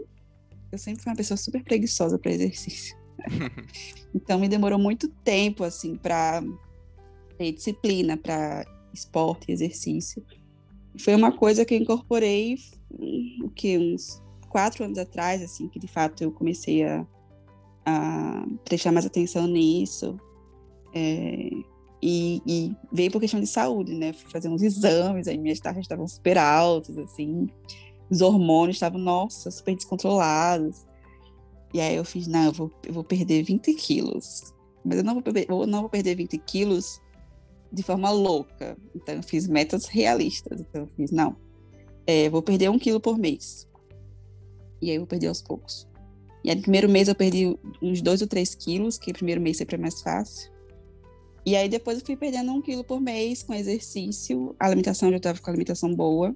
Eu sempre fui uma pessoa super preguiçosa para exercício. então, me demorou muito tempo, assim, para ter disciplina, para esporte, exercício. Foi uma coisa que eu incorporei, o que, uns quatro anos atrás, assim, que de fato eu comecei a, a prestar mais atenção nisso. É, e, e, veio por questão de saúde, né? Fui fazer uns exames, aí minhas taxas estavam super altas, assim. Os hormônios estavam, nossa, super descontrolados. E aí eu fiz, não, eu vou, eu vou perder 20 quilos. Mas eu não vou, eu não vou perder 20 quilos de forma louca. Então, eu fiz metas realistas. Então, eu fiz, não, é, vou perder um quilo por mês. E aí, eu vou perder aos poucos. E aí, no primeiro mês, eu perdi uns dois ou três quilos, que o primeiro mês sempre é mais fácil. E aí, depois, eu fui perdendo um quilo por mês com exercício. A alimentação, eu já estava com a alimentação boa.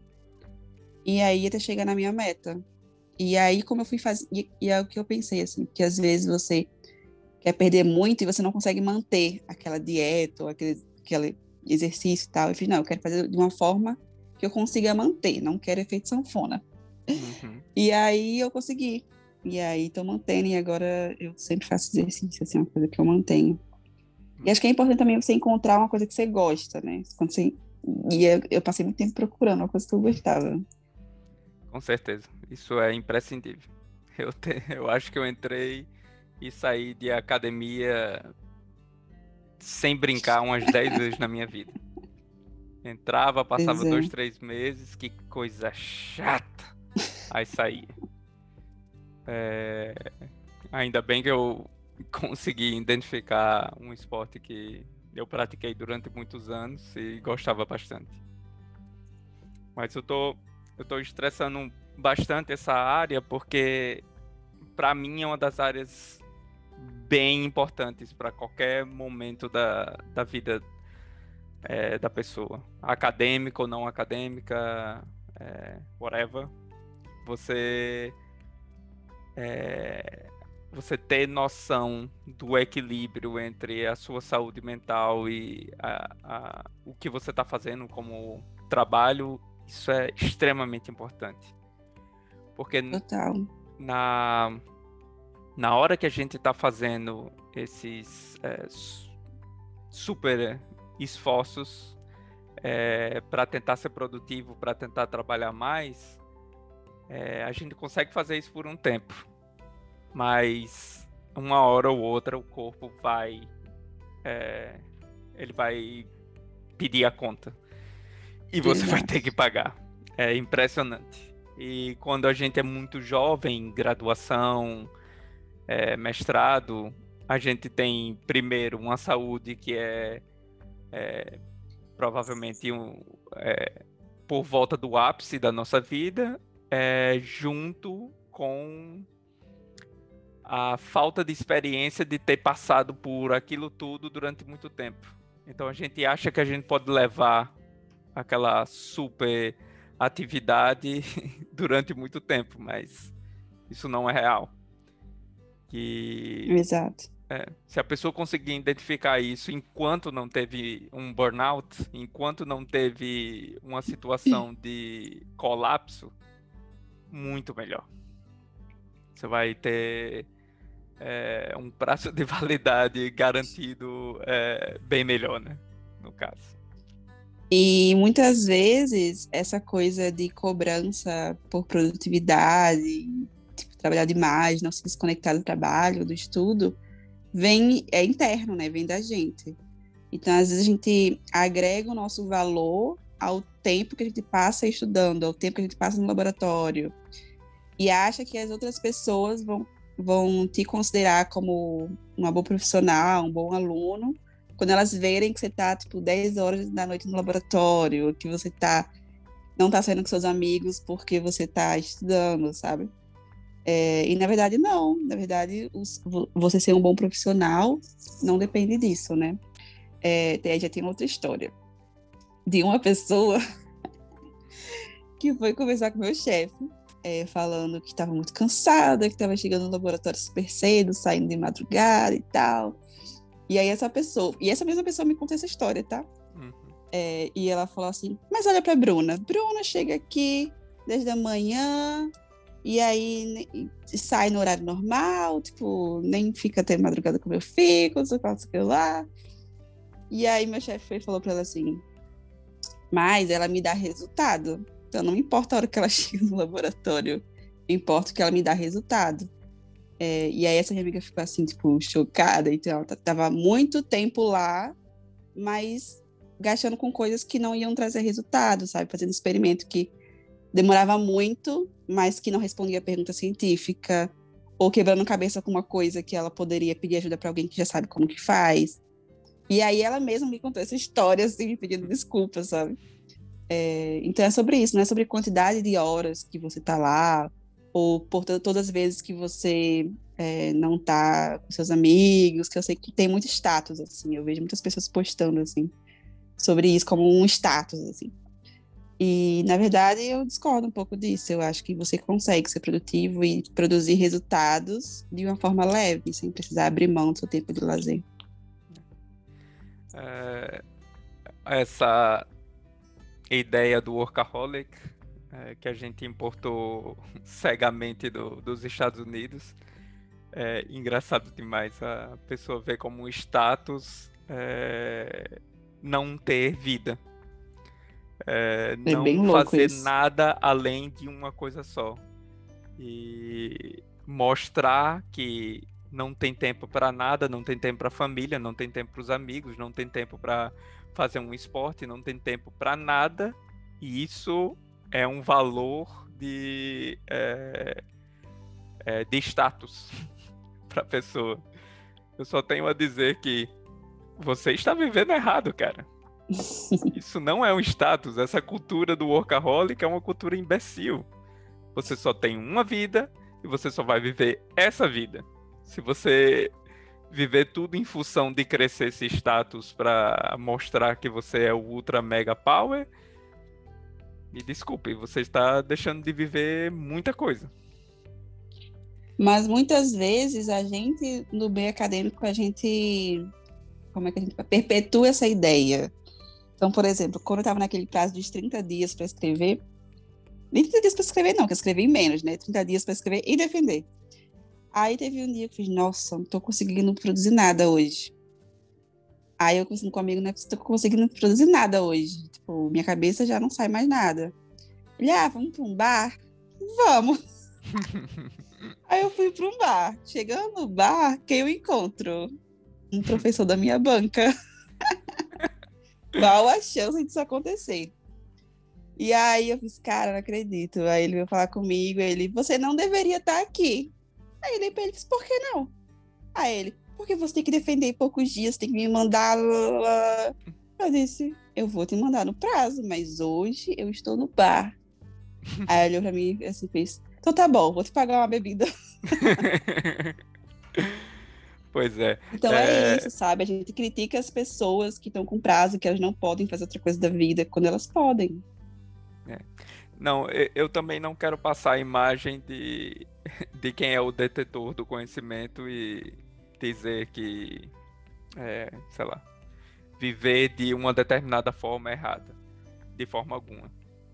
E aí, até chegar na minha meta. E aí, como eu fui fazer. E, e é o que eu pensei, assim, que às vezes você quer perder muito e você não consegue manter aquela dieta ou aquele aquele exercício e tal. Eu falei, não, eu quero fazer de uma forma que eu consiga manter, não quero efeito sanfona. Uhum. E aí eu consegui. E aí tô mantendo, e agora eu sempre faço exercício, assim, uma coisa que eu mantenho. E acho que é importante também você encontrar uma coisa que você gosta, né? Quando você... E eu, eu passei muito tempo procurando uma coisa que eu gostava. Com certeza. Isso é imprescindível. Eu, te... eu acho que eu entrei e saí de academia sem brincar umas 10 vezes na minha vida. Entrava, passava dois, três meses, que coisa chata. Aí saía. É... Ainda bem que eu consegui identificar um esporte que eu pratiquei durante muitos anos e gostava bastante. Mas eu tô, eu tô estressando bastante essa área porque para mim é uma das áreas bem importantes para qualquer momento da, da vida é, da pessoa, acadêmica ou não acadêmica, é, whatever. Você é, você ter noção do equilíbrio entre a sua saúde mental e a, a, o que você está fazendo como trabalho, isso é extremamente importante. Porque Total. na na hora que a gente está fazendo esses é, super esforços é, para tentar ser produtivo, para tentar trabalhar mais, É, a gente consegue fazer isso por um tempo, mas uma hora ou outra o corpo vai. É, ele vai pedir a conta. E você vai ter que pagar. É impressionante. E quando a gente é muito jovem, graduação, é, mestrado, a gente tem primeiro uma saúde que é, é provavelmente um, é, por volta do ápice da nossa vida, é, junto com a falta de experiência de ter passado por aquilo tudo durante muito tempo. Então a gente acha que a gente pode levar aquela super atividade durante muito tempo, mas isso não é real. Que Exato. É, se a pessoa conseguir identificar isso enquanto não teve um burnout, enquanto não teve uma situação de colapso, muito melhor. Você vai ter é, um prazo de validade garantido é, bem melhor, né? No caso. E muitas vezes essa coisa de cobrança por produtividade, tipo, trabalhar demais, não se desconectar do trabalho, do estudo, vem é interno, né? Vem da gente. Então, às vezes a gente agrega o nosso valor ao tempo que a gente passa estudando, ao tempo que a gente passa no laboratório, e acha que as outras pessoas vão vão te considerar como uma boa profissional, um bom aluno, quando elas verem que você está tipo 10 horas da noite no laboratório, que você tá não está saindo com seus amigos porque você está estudando, sabe? É, e na verdade, não. Na verdade, os, você ser um bom profissional não depende disso, né? É, já tem outra história de uma pessoa que foi conversar com meu chefe, é, falando que estava muito cansada, que estava chegando no laboratório super cedo, saindo de madrugada e tal. E aí essa pessoa, e essa mesma pessoa me contou essa história, tá? Uhum. É, e ela falou assim: Mas olha para Bruna, Bruna chega aqui desde a manhã, e aí sai no horário normal, tipo, nem fica até madrugada como eu fico, só faço aquilo lá. E aí meu chefe falou para ela assim: Mas ela me dá resultado. Então não importa a hora que ela chega no laboratório, importa que ela me dá resultado. É, e aí essa minha amiga ficou assim, tipo, chocada. Então ela tava muito tempo lá, mas gastando com coisas que não iam trazer resultado, sabe? Fazendo experimento que demorava muito, mas que não respondia a pergunta científica, ou quebrando cabeça com uma coisa que ela poderia pedir ajuda para alguém que já sabe como que faz. E aí ela mesma me contou essa história, assim, pedindo desculpas, sabe? É, então é sobre isso, não é sobre quantidade de horas que você tá lá, ou por todas as vezes que você é, não tá com seus amigos, que eu sei que tem muito status, assim, eu vejo muitas pessoas postando, assim, sobre isso como um status, assim. E, na verdade, eu discordo um pouco disso. Eu acho que você consegue ser produtivo e produzir resultados de uma forma leve, sem precisar abrir mão do seu tempo de lazer. É, essa ideia do workaholic é, que a gente importou cegamente do, dos Estados Unidos é engraçado demais. A pessoa vê como um status é, não ter vida. É, é não fazer nada além de uma coisa só. E mostrar que não tem tempo para nada, não tem tempo para família, não tem tempo para os amigos, não tem tempo para fazer um esporte, não tem tempo para nada. E isso é um valor de, é, é, de status para a pessoa. Eu só tenho a dizer que você está vivendo errado, cara. Isso não é um status. Essa cultura do workaholic é uma cultura imbecil. Você só tem uma vida e você só vai viver essa vida. Se você viver tudo em função de crescer esse status para mostrar que você é o ultra mega power, me desculpe, você está deixando de viver muita coisa. Mas muitas vezes a gente, no meio acadêmico, a gente. Como é que a gente perpetua essa ideia? Então, por exemplo, quando eu estava naquele prazo de 30 dias para escrever, nem 30 dias para escrever, não, que eu escrevi menos, né? 30 dias para escrever e defender. Aí teve um dia que eu fiz, nossa, não estou conseguindo produzir nada hoje. Aí eu conversando com um amigo, não é estou conseguindo produzir nada hoje. Tipo, minha cabeça já não sai mais nada. Ele, ah, vamos para um bar? vamos. Aí eu fui para um bar. Chegando no bar, quem eu encontro? Um professor da minha banca. Qual a chance disso acontecer? E aí eu fiz, cara, não acredito. Aí ele veio falar comigo, ele, você não deveria estar aqui. Aí ele ele disse, por que não? Aí ele, porque você tem que defender em poucos dias, tem que me mandar. Eu disse, eu vou te mandar no prazo, mas hoje eu estou no bar. Aí ele olhou pra mim e assim fez, então tá bom, vou te pagar uma bebida. Pois é. Então é... é... isso, sabe? A gente critica as pessoas que estão com prazo, que elas não podem fazer outra coisa da vida, quando elas podem. É. Não, eu também não quero passar a imagem de, de quem é o detetor do conhecimento e dizer que, é, sei lá, viver de uma determinada forma é errada, de forma alguma.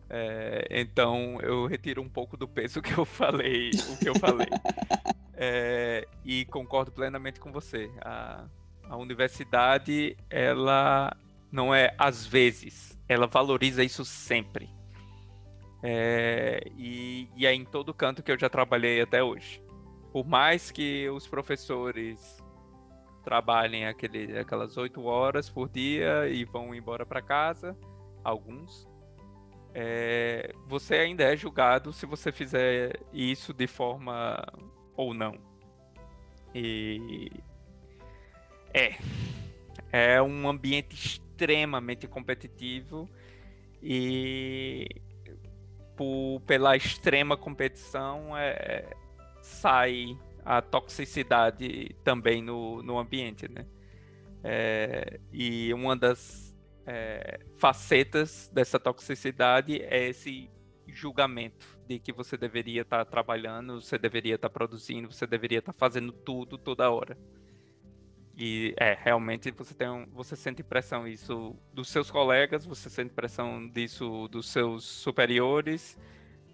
É, então eu retiro um pouco do peso que eu falei, o que eu falei. É, e concordo plenamente com você. A, a universidade, ela não é às vezes, ela valoriza isso sempre. É, e, e é em todo canto que eu já trabalhei até hoje. Por mais que os professores trabalhem aquele, aquelas oito horas por dia e vão embora para casa, alguns, é, você ainda é julgado se você fizer isso de forma ou não. E é é um ambiente extremamente competitivo e por, pela extrema competição é, sai a toxicidade também no, no ambiente, né? É, e uma das é, facetas dessa toxicidade é esse julgamento de que você deveria estar tá trabalhando, você deveria estar tá produzindo, você deveria estar tá fazendo tudo toda hora. E é, realmente você tem um, você sente pressão isso dos seus colegas, você sente pressão disso dos seus superiores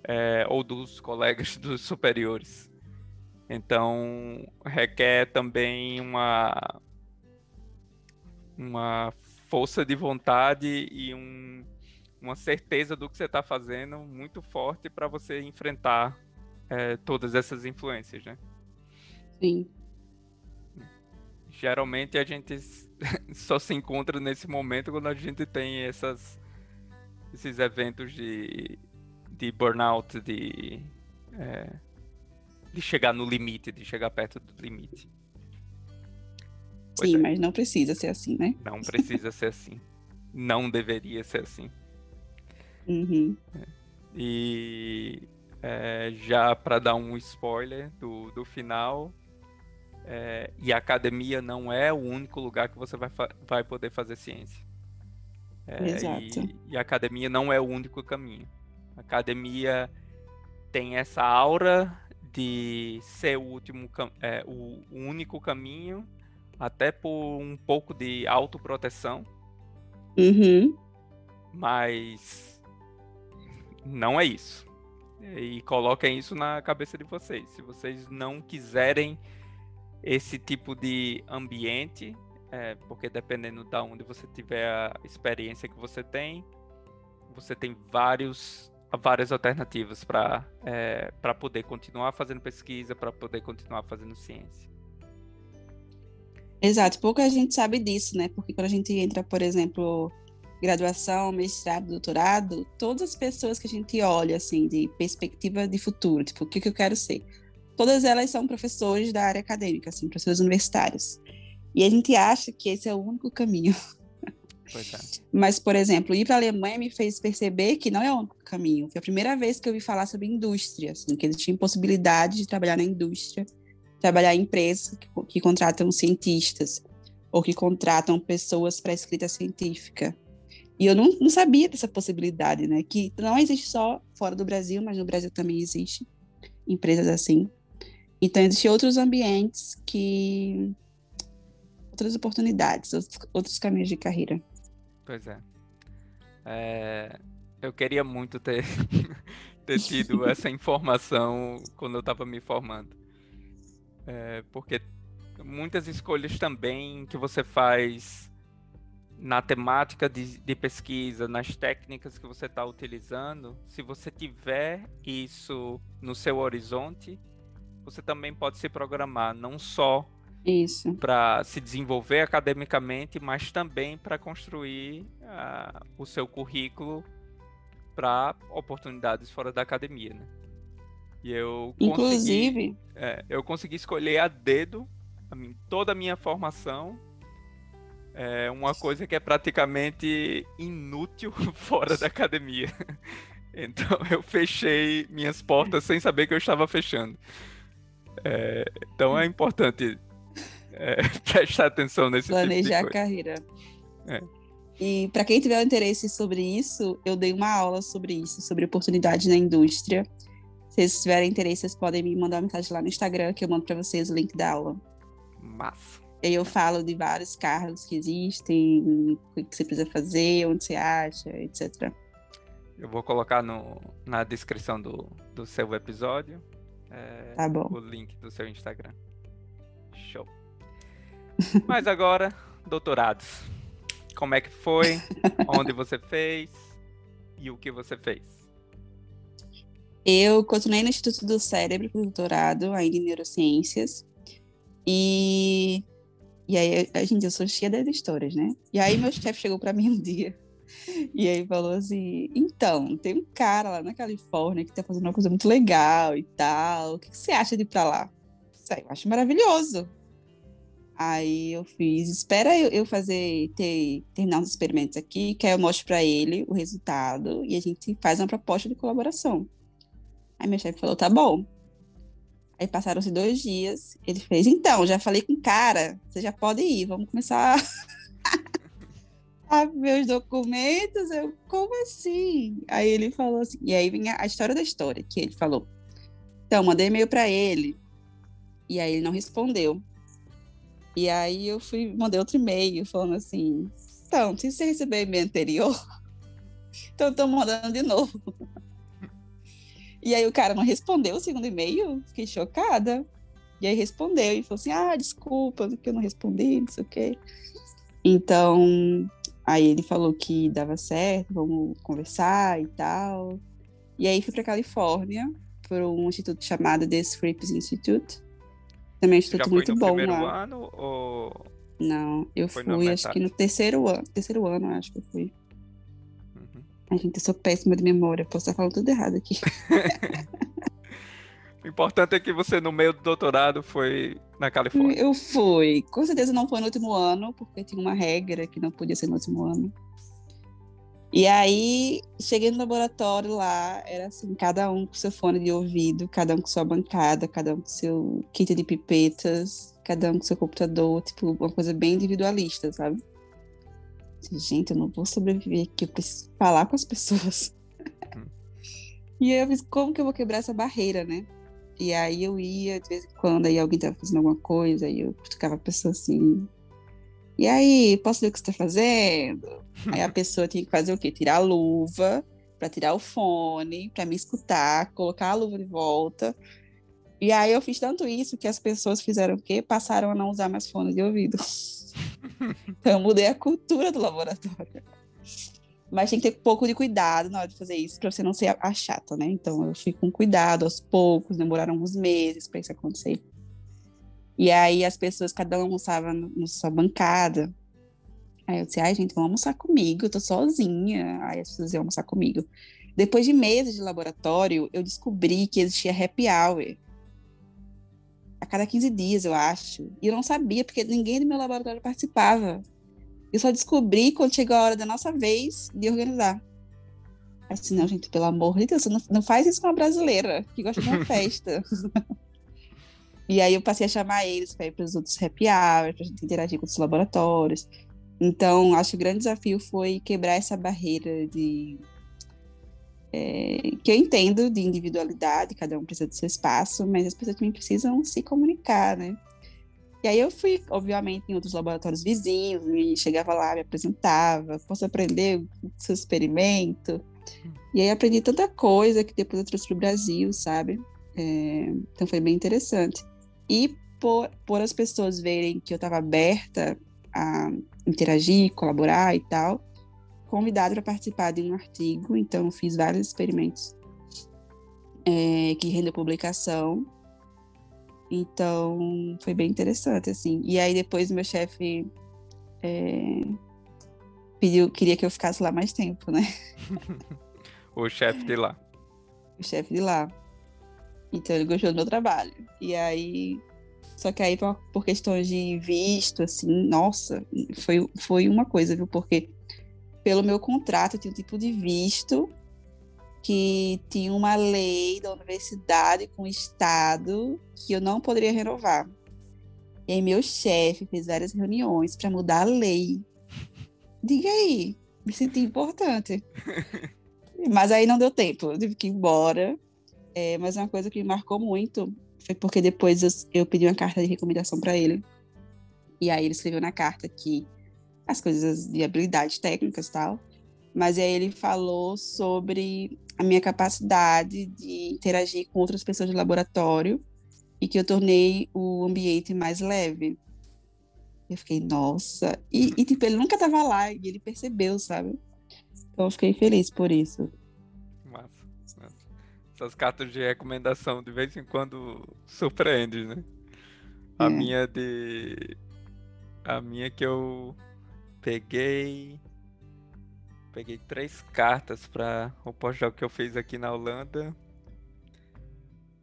é, ou dos colegas dos superiores. Então requer também uma uma força de vontade e um, uma certeza do que você está fazendo muito forte para você enfrentar é, todas essas influências, né? Sim geralmente a gente só se encontra nesse momento quando a gente tem essas, esses eventos de, de burnout, de, é, de chegar no limite, de chegar perto do limite. Pois Sim, é. mas não precisa ser assim, né? Não precisa ser assim. Não deveria ser assim. Uhum. É. E é, já para dar um spoiler do, do final, é, e a academia não é o único lugar que você vai, vai poder fazer ciência. É, Exato. E, e, a academia não é o único caminho. A academia tem essa aura de ser o último é, o, único caminho, até por um pouco de autoproteção. Uhum. Mas não é isso. E coloquem isso na cabeça de vocês. Se vocês não quiserem esse tipo de ambiente, é, porque dependendo da onde você tiver a experiência que você tem, você tem vários várias alternativas para é, para poder continuar fazendo pesquisa, para poder continuar fazendo ciência. Exato, pouca gente sabe disso, né? Porque quando a gente entra, por exemplo, graduação, mestrado, doutorado, todas as pessoas que a gente olha assim de perspectiva de futuro, tipo, o que, que eu quero ser? Todas elas são professores da área acadêmica, assim, professores universitários. E a gente acha que esse é o único caminho. É. Mas, por exemplo, ir para a Alemanha me fez perceber que não é o único caminho. Foi a primeira vez que eu ouvi falar sobre indústria, assim, que eles tinham possibilidade de trabalhar na indústria, trabalhar em empresas que, que contratam cientistas ou que contratam pessoas para escrita científica. E eu não, não sabia dessa possibilidade, né? Que não existe só fora do Brasil, mas no Brasil também existe empresas assim. Então, existem outros ambientes que. outras oportunidades, outros caminhos de carreira. Pois é. é eu queria muito ter, ter tido essa informação quando eu estava me formando. É, porque muitas escolhas também que você faz na temática de, de pesquisa, nas técnicas que você está utilizando, se você tiver isso no seu horizonte, você também pode se programar, não só. Para se desenvolver academicamente, mas também para construir uh, o seu currículo para oportunidades fora da academia, né? E eu Inclusive, consegui, é, eu consegui escolher a dedo a mim, toda a minha formação é uma coisa que é praticamente inútil fora da academia. Então eu fechei minhas portas sem saber que eu estava fechando. É, então é importante é, prestar atenção nesse tipo Planejar tipo a carreira. É. E para quem tiver interesse sobre isso, eu dei uma aula sobre isso, sobre oportunidade na indústria. Se vocês tiverem interesse, vocês podem me mandar uma mensagem lá no Instagram, que eu mando para vocês o link da aula. Massa. E aí eu falo de vários cargos que existem, o que você precisa fazer, onde você acha, etc. Eu vou colocar no, na descrição do, do seu episódio é, tá o link do seu Instagram. Show. Mas agora, doutorados. Como é que foi? Onde você fez? E o que você fez? Eu continuei no Instituto do Cérebro para doutorado, ainda em neurociências. E, e aí, a gente, eu sou cheia das histórias, né? E aí, meu chefe chegou para mim um dia e aí falou assim: então, tem um cara lá na Califórnia que tá fazendo uma coisa muito legal e tal. O que, que você acha de ir para lá? Eu acho maravilhoso. Aí eu fiz, espera eu, eu fazer, ter, terminar os experimentos aqui, que aí eu mostro para ele o resultado e a gente faz uma proposta de colaboração. Aí meu chefe falou, tá bom. Aí passaram-se dois dias, ele fez, então, já falei com o cara, você já pode ir, vamos começar a ver os documentos. Eu, como assim? Aí ele falou assim, e aí vem a, história da história, que ele falou. Então, mandei e-mail para ele, e aí ele não respondeu. E aí eu fui, mandei outro e-mail falando assim, então, se você receber e-mail anterior, então eu tô mandando de novo. E aí o cara não respondeu o segundo e-mail, fiquei chocada. E aí respondeu e falou assim, ah, desculpa, que eu não respondi, não sei o quê. Então, aí ele falou que dava certo, vamos conversar e tal. E aí fui para Califórnia, para um instituto chamado The Scripps Institute, também é um instituto muito bom lá. ano ou Não, eu fui acho que no terceiro ano, terceiro ano acho que eu fui. Uhum. A gente, eu sou péssima de memória, posso estar falando tudo errado aqui. o importante é que você no meio do doutorado foi na Califórnia. Eu fui. Com certeza não foi no último ano, porque tinha uma regra que não podia ser no último ano. E aí, cheguei no laboratório lá, era assim, cada um com seu fone de ouvido, cada um com sua bancada, cada um com seu kit de pipetas, cada um com seu computador, tipo, uma coisa bem individualista, sabe? Gente, eu não vou sobreviver aqui, eu preciso falar com as pessoas. Hum. e aí eu fiz, como que eu vou quebrar essa barreira, né? E aí eu ia, de vez em quando, aí alguém tava fazendo alguma coisa, aí eu cutucava a pessoa assim, e aí, posso ver o que você está fazendo? Aí a pessoa tinha que fazer o quê? Tirar a luva, para tirar o fone, para me escutar, colocar a luva de volta. E aí eu fiz tanto isso que as pessoas fizeram o quê? Passaram a não usar mais fone de ouvido. então eu mudei a cultura do laboratório. Mas tem que ter um pouco de cuidado na hora de fazer isso, para você não ser a chata, né? Então eu fui com cuidado aos poucos, demoraram alguns meses para isso acontecer. E aí as pessoas, cada um almoçava na sua bancada. Aí eu disse, ai, gente, vamos almoçar comigo, eu tô sozinha. Aí as pessoas iam almoçar comigo. Depois de meses de laboratório, eu descobri que existia happy hour. A cada 15 dias, eu acho. E eu não sabia, porque ninguém do meu laboratório participava. Eu só descobri quando chegou a hora da nossa vez de organizar. Assim, não, gente, pelo amor de Deus, não, não faz isso com uma brasileira que gosta de uma festa. E aí eu passei a chamar eles para ir para os outros happy hours, para a gente interagir com os laboratórios. Então, acho que o grande desafio foi quebrar essa barreira de é, que eu entendo de individualidade, cada um precisa do seu espaço, mas as pessoas também precisam se comunicar, né? E aí eu fui, obviamente, em outros laboratórios vizinhos, e chegava lá, me apresentava, posso aprender o seu experimento. E aí aprendi tanta coisa que depois eu trouxe para o Brasil, sabe? É, então foi bem interessante. E por, por as pessoas verem que eu estava aberta a interagir, colaborar e tal, convidado para participar de um artigo, então fiz vários experimentos é, que rendeu publicação. Então foi bem interessante, assim. E aí depois meu chefe é, pediu, queria que eu ficasse lá mais tempo, né? o chefe de lá. O chefe de lá. Então ele gostou do meu trabalho. E aí só que aí, por, por questões de visto, assim, nossa, foi, foi uma coisa, viu? Porque pelo meu contrato, eu tinha um tipo de visto que tinha uma lei da universidade com o estado que eu não poderia renovar. E aí meu chefe fez várias reuniões para mudar a lei. Diga aí, me senti importante. mas aí não deu tempo, eu tive que ir embora. É, mas uma coisa que me marcou muito foi porque depois eu, eu pedi uma carta de recomendação para ele. E aí ele escreveu na carta que as coisas de habilidades técnicas e tal. Mas aí ele falou sobre a minha capacidade de interagir com outras pessoas de laboratório e que eu tornei o ambiente mais leve. Eu fiquei, nossa. E, e tipo, ele nunca tava lá e ele percebeu, sabe? Então eu fiquei feliz por isso. Essas cartas de recomendação de vez em quando surpreende, né? A é. minha de. A minha que eu peguei. Peguei três cartas para o pós-doc que eu fiz aqui na Holanda.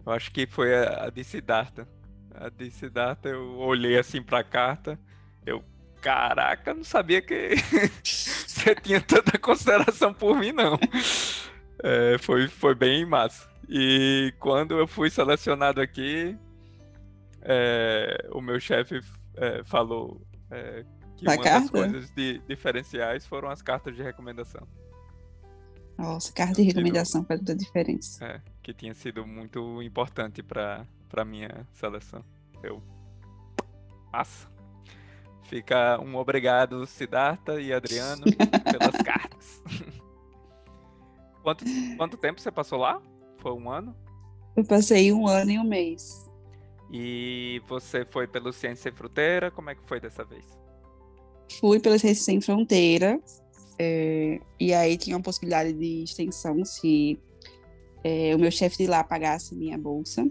Eu acho que foi a, a de Siddhartha. A de Siddhartha, eu olhei assim pra carta. Eu, caraca, não sabia que você tinha tanta consideração por mim, não. É, foi, foi bem massa. E quando eu fui selecionado aqui, é, o meu chefe é, falou que uma carta? das coisas de, diferenciais foram as cartas de recomendação. Nossa, carta de recomendação faz toda a diferença. É, que tinha sido muito importante para a minha seleção. Eu. Massa. Fica um obrigado, Siddhartha e Adriano, pelas cartas. Quanto, quanto tempo você passou lá? Foi um ano? Eu passei um ano e um mês. E você foi pelo Ciência Sem Fronteira? Como é que foi dessa vez? Fui pelo Ciência Sem Fronteira. É, e aí tinha uma possibilidade de extensão se é, o meu chefe de lá pagasse minha bolsa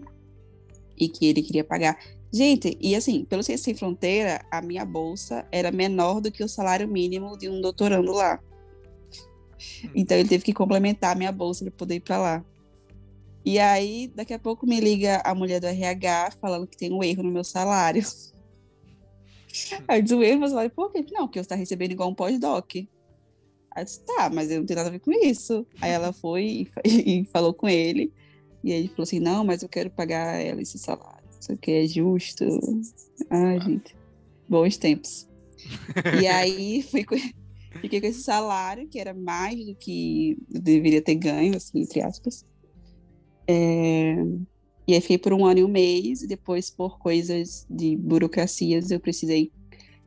e que ele queria pagar. Gente, e assim, pelo Ciência Sem Fronteira, a minha bolsa era menor do que o salário mínimo de um doutorando lá. Então ele teve que complementar a minha bolsa para poder ir para lá. E aí, daqui a pouco me liga a mulher do RH falando que tem um erro no meu salário. Aí o erro, mas por quê? Não, que eu está recebendo igual um pós-doc. Aí eu disse, tá, mas eu não tenho nada a ver com isso. Aí ela foi e, e falou com ele. E ele falou assim, não, mas eu quero pagar ela esse salário. Isso aqui é justo. Ai, gente. Bons tempos. e aí fui com, fiquei com esse salário, que era mais do que eu deveria ter ganho, assim, entre aspas. É, e aí fiquei por um ano e um mês, e depois, por coisas de burocracias, eu precisei.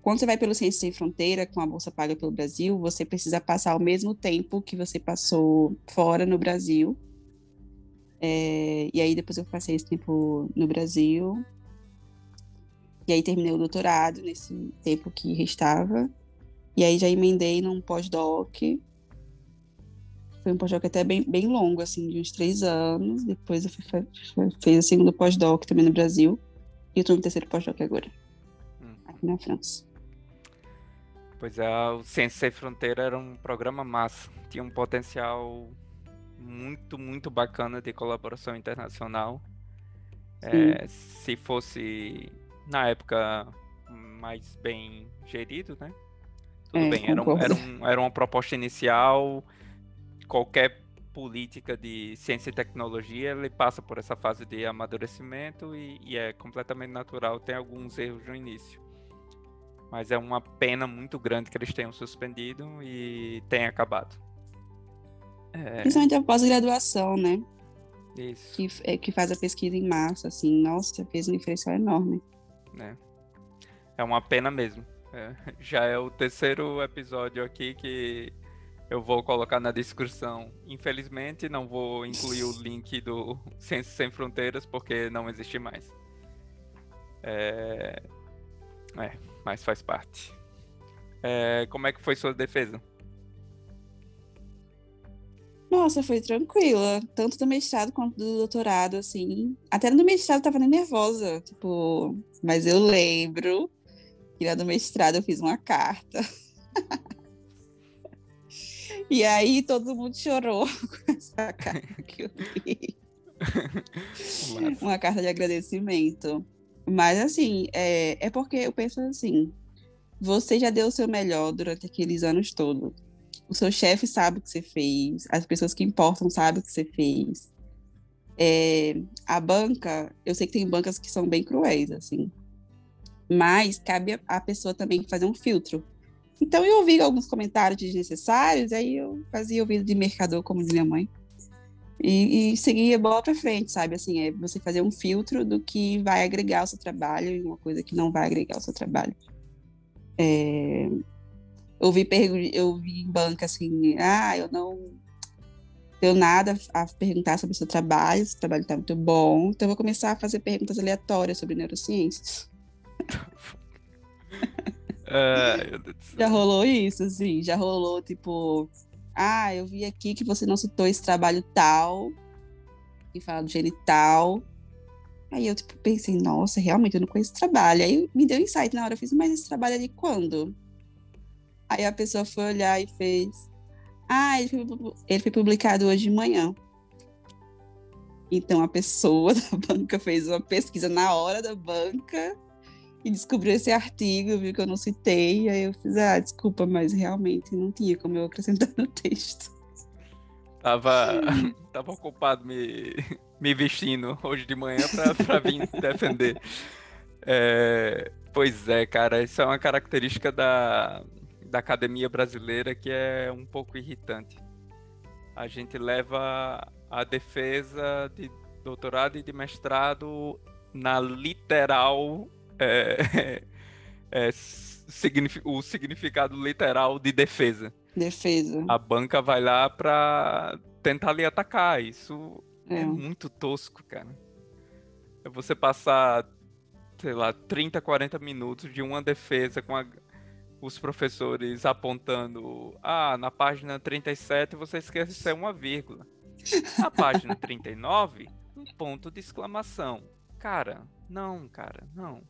Quando você vai pelo Ciência Sem Fronteira, com a Bolsa Paga pelo Brasil, você precisa passar o mesmo tempo que você passou fora no Brasil. É, e aí depois eu passei esse tempo no Brasil. E aí terminei o doutorado nesse tempo que restava. E aí já emendei num pós-doc foi um pós-doc até bem, bem longo, assim, de uns três anos. Depois eu fui, fez o segundo pós-doc também no Brasil. E eu estou no terceiro pós-doc agora, hum. aqui na França. Pois é, o Ciência Sem Fronteira era um programa massa. Tinha um potencial muito, muito bacana de colaboração internacional. É, se fosse, na época, mais bem gerido, né? Tudo é, bem, era, um, era, um, era uma proposta inicial qualquer política de ciência e tecnologia ele passa por essa fase de amadurecimento e, e, é completamente natural tem alguns erros no início. Mas é uma pena muito grande que eles tenham suspendido e tenha acabado. É... principalmente a pós-graduação né? Isso. Que, é, que faz a pesquisa em massa assim. Nossa fez um diferencial enorme. É, é uma pena mesmo. É, já é o terceiro episódio aqui que eu vou colocar na descrição. Infelizmente, não vou incluir o link do Ciência Sem Fronteiras, porque não existe mais. É... é, mas faz parte. É, como é que foi sua defesa? Nossa, foi tranquila. Tanto do mestrado quanto do doutorado, assim. Até no mestrado eu tava nem nervosa. Tipo, mas eu lembro que lá do mestrado eu fiz uma carta. e aí todo mundo chorou com essa carta que eu fiz. uma carta de agradecimento. Mas assim, é, é porque eu penso assim, você já deu o seu melhor durante aqueles anos todos. O seu chefe sabe o que você fez, as pessoas que importam sabem o que você fez. É, a banca, eu sei que tem bancas que são bem cruéis, assim. Mas cabe a pessoa também fazer um filtro. Então eu ouvi alguns comentários desnecessários, aí eu fazia ouvido de mercador, como diz minha mãe. E, e seguia bola para frente, sabe? Assim, é você fazer um filtro do que vai agregar ao seu trabalho e uma coisa que não vai agregar ao seu trabalho. É, eu vi, eu vi em banca assim, ah, eu não tenho nada a perguntar sobre o seu trabalho, seu trabalho está muito bom, então eu vou começar a fazer perguntas aleatórias sobre neurociências. já rolou isso, assim, já rolou, tipo, ah, eu vi aqui que você não citou esse trabalho tal, que fala do genital. Aí eu, tipo, pensei, nossa, realmente, eu não conheço esse trabalho. Aí me deu insight na hora, eu fiz, mas esse trabalho é de quando? Aí a pessoa foi olhar e fez. Ah, ele foi, ele foi publicado hoje de manhã. Então a pessoa da banca fez uma pesquisa na hora da banca e descobriu esse artigo, viu que eu não citei. Aí eu fiz, ah, desculpa, mas realmente não tinha como eu acrescentar no texto. Tava, tava ocupado me, me vestindo hoje de manhã para vir defender. É, pois é, cara, isso é uma característica da, da academia brasileira que é um pouco irritante. A gente leva a defesa de doutorado e de mestrado na literal é, é, o significado literal de defesa. Defesa. A banca vai lá para tentar lhe atacar. Isso é. é muito tosco, cara. É você passar, sei lá, 30, 40 minutos de uma defesa com a, os professores apontando, ah, na página 37 você esqueceu uma vírgula. Na página 39, um ponto de exclamação. Cara, não, cara, não.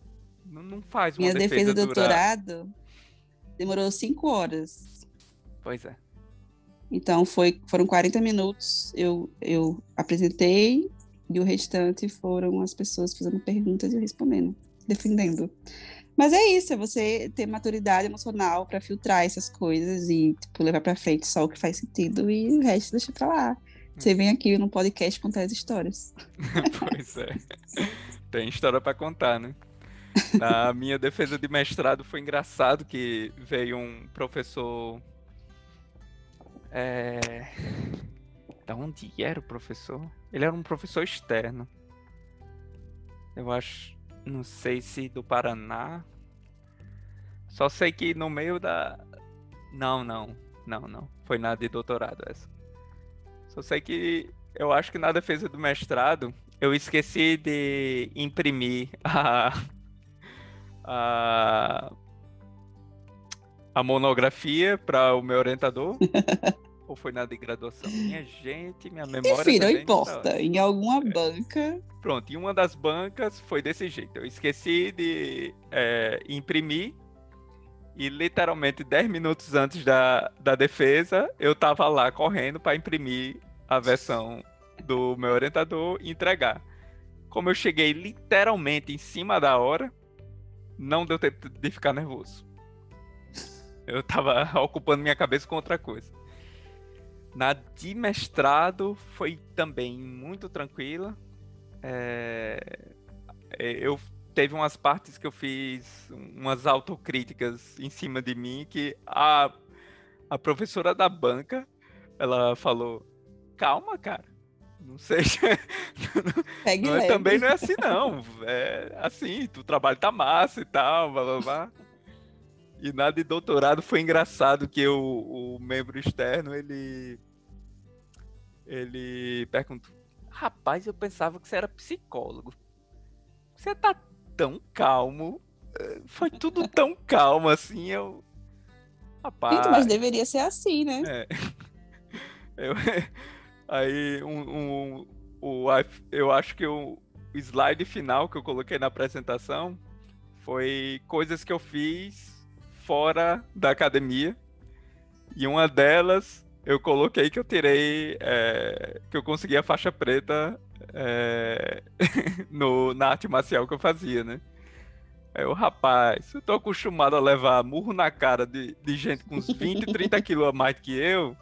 Não, não faz uma Minha defesa, defesa do doutorado demorou cinco horas. Pois é. Então foi, foram 40 minutos, eu, eu apresentei e o restante foram as pessoas fazendo perguntas e eu respondendo, defendendo. Mas é isso, é você ter maturidade emocional para filtrar essas coisas e tipo, levar para frente só o que faz sentido e o resto deixa para lá. Você vem aqui no podcast contar as histórias. pois é. Tem história para contar, né? Na minha defesa de mestrado foi engraçado que veio um professor. É... Da onde era o professor? Ele era um professor externo. Eu acho não sei se do Paraná. Só sei que no meio da. Não, não. Não, não. Foi nada de doutorado essa. Só sei que eu acho que na defesa do mestrado eu esqueci de imprimir a. a. a monografia para o meu orientador. Ou foi na de graduação? Minha gente, minha memória. Enfim, não importa. Em alguma é. banca. Pronto, em uma das bancas foi desse jeito. Eu esqueci de é, imprimir. E literalmente 10 minutos antes da, da defesa, eu tava lá correndo para imprimir a versão do meu orientador e entregar. Como eu cheguei literalmente em cima da hora, não deu tempo de ficar nervoso. Eu tava ocupando minha cabeça com outra coisa. Na de mestrado foi também muito tranquila. É... é eu teve umas partes que eu fiz umas autocríticas em cima de mim que a, a professora da banca ela falou calma cara não seja Pegue não é, também não é assim não é assim o trabalho tá massa e tal blá blá blá e na de doutorado foi engraçado que o, o membro externo, ele. Ele perguntou: Rapaz, eu pensava que você era psicólogo. Você tá tão calmo. Eh, foi tudo tão calmo assim. Eu. Rapaz. Mas deveria ser assim, né? É. Eu, aí, um, um, o, eu acho que o slide final que eu coloquei na apresentação foi coisas que eu fiz fora da academia. E uma delas eu coloquei que eu tirei, é, que eu consegui a faixa preta é, no, na arte marcial que eu fazia, né? Aí o rapaz, eu tô acostumado a levar murro na cara de, de gente com uns 20, 30 quilos a mais que eu.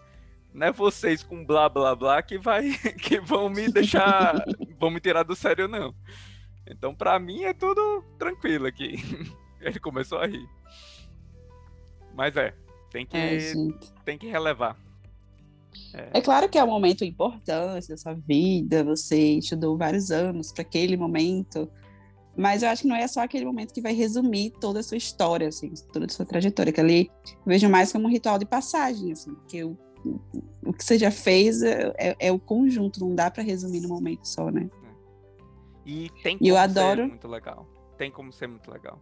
Não é vocês com blá blá blá que vai que vão me deixar, vão me tirar do sério não. Então para mim é tudo tranquilo aqui. Ele começou a rir. Mas é, tem que é, tem que relevar. É. é. claro que é um momento importante da sua vida, você estudou vários anos para aquele momento, mas eu acho que não é só aquele momento que vai resumir toda a sua história, assim, toda a sua trajetória, que ali eu vejo mais como um ritual de passagem, assim, porque o, o que você já fez é, é, é o conjunto, não dá para resumir no momento só, né? É. E tem como eu adoro... ser muito legal. Tem como ser muito legal.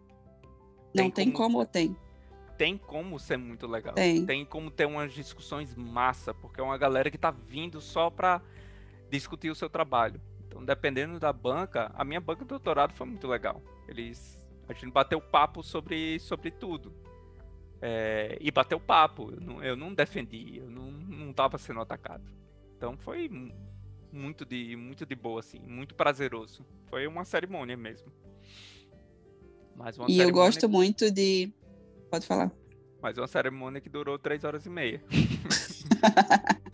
Tem não tem como, como ou tem? Tem como ser muito legal. Tem. tem como ter umas discussões massa, porque é uma galera que tá vindo só pra discutir o seu trabalho. Então, dependendo da banca, a minha banca de doutorado foi muito legal. Eles, a gente bateu papo sobre, sobre tudo. É, e bateu papo. Eu não, eu não defendi, eu não, não tava sendo atacado. Então foi muito de, muito de boa, assim, muito prazeroso. Foi uma cerimônia mesmo. Mas e eu gosto muito de. Pode falar. Mas uma cerimônia que durou três horas e meia.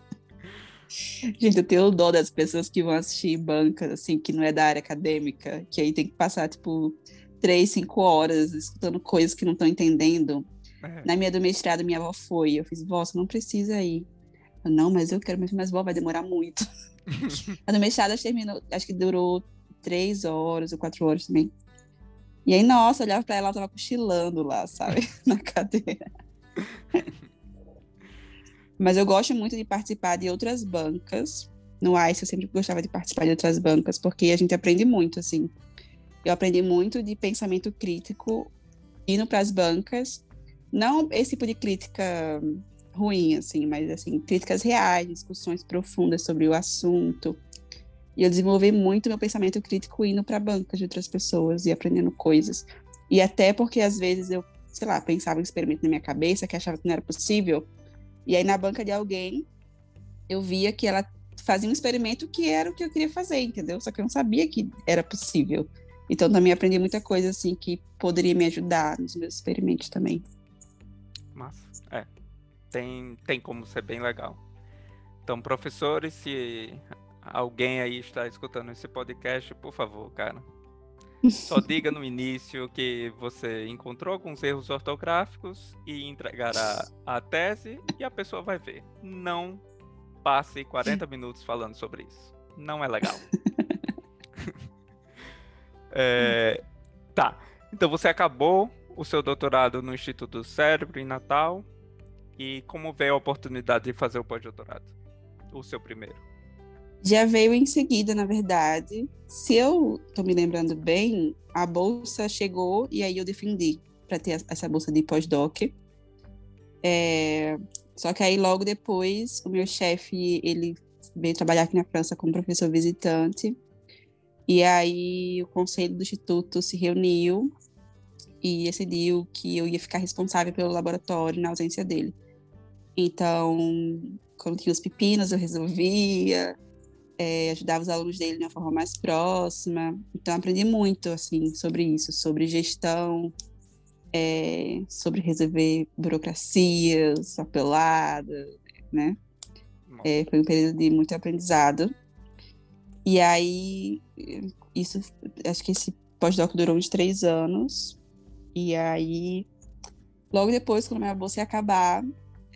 Gente, eu tenho dó das pessoas que vão assistir banca, assim, que não é da área acadêmica, que aí tem que passar, tipo, três, cinco horas escutando coisas que não estão entendendo. É. Na minha do mestrado, minha avó foi. Eu fiz, vó, você não precisa ir. Eu, não, mas eu quero, mas vó, vai demorar muito. a do mestrado terminou, acho que durou três horas ou quatro horas também. E aí, nossa, eu olhava pra ela, ela tava cochilando lá, sabe? Na cadeira. Mas eu gosto muito de participar de outras bancas. No ICE eu sempre gostava de participar de outras bancas, porque a gente aprende muito, assim. Eu aprendi muito de pensamento crítico indo para as bancas. Não esse tipo de crítica ruim, assim, mas, assim, críticas reais, discussões profundas sobre o assunto. E eu desenvolvi muito meu pensamento crítico indo para bancas de outras pessoas e aprendendo coisas. E até porque, às vezes, eu, sei lá, pensava um experimento na minha cabeça que achava que não era possível, e aí, na banca de alguém, eu via que ela fazia um experimento que era o que eu queria fazer, entendeu? Só que eu não sabia que era possível. Então, também aprendi muita coisa, assim, que poderia me ajudar nos meus experimentos também. Massa. É. Tem, tem como ser bem legal. Então, professores, se alguém aí está escutando esse podcast, por favor, cara, só diga no início que você encontrou alguns erros ortográficos e entregará a tese e a pessoa vai ver. Não passe 40 minutos falando sobre isso. Não é legal. é, tá. Então você acabou o seu doutorado no Instituto do Cérebro em Natal. E como veio a oportunidade de fazer o pós-doutorado? O seu primeiro já veio em seguida, na verdade. Se eu estou me lembrando bem, a bolsa chegou e aí eu defendi para ter essa bolsa de pós-doc. É, só que aí logo depois o meu chefe ele veio trabalhar aqui na França como professor visitante e aí o conselho do instituto se reuniu e decidiu que eu ia ficar responsável pelo laboratório na ausência dele. Então, quando tinha os pepinos, eu resolvia, é, ajudava os alunos dele de uma forma mais próxima. Então, aprendi muito, assim, sobre isso, sobre gestão, é, sobre resolver burocracias, apelada, né? É, foi um período de muito aprendizado. E aí, isso, acho que esse pós-doc durou uns três anos. E aí, logo depois, quando minha bolsa ia acabar,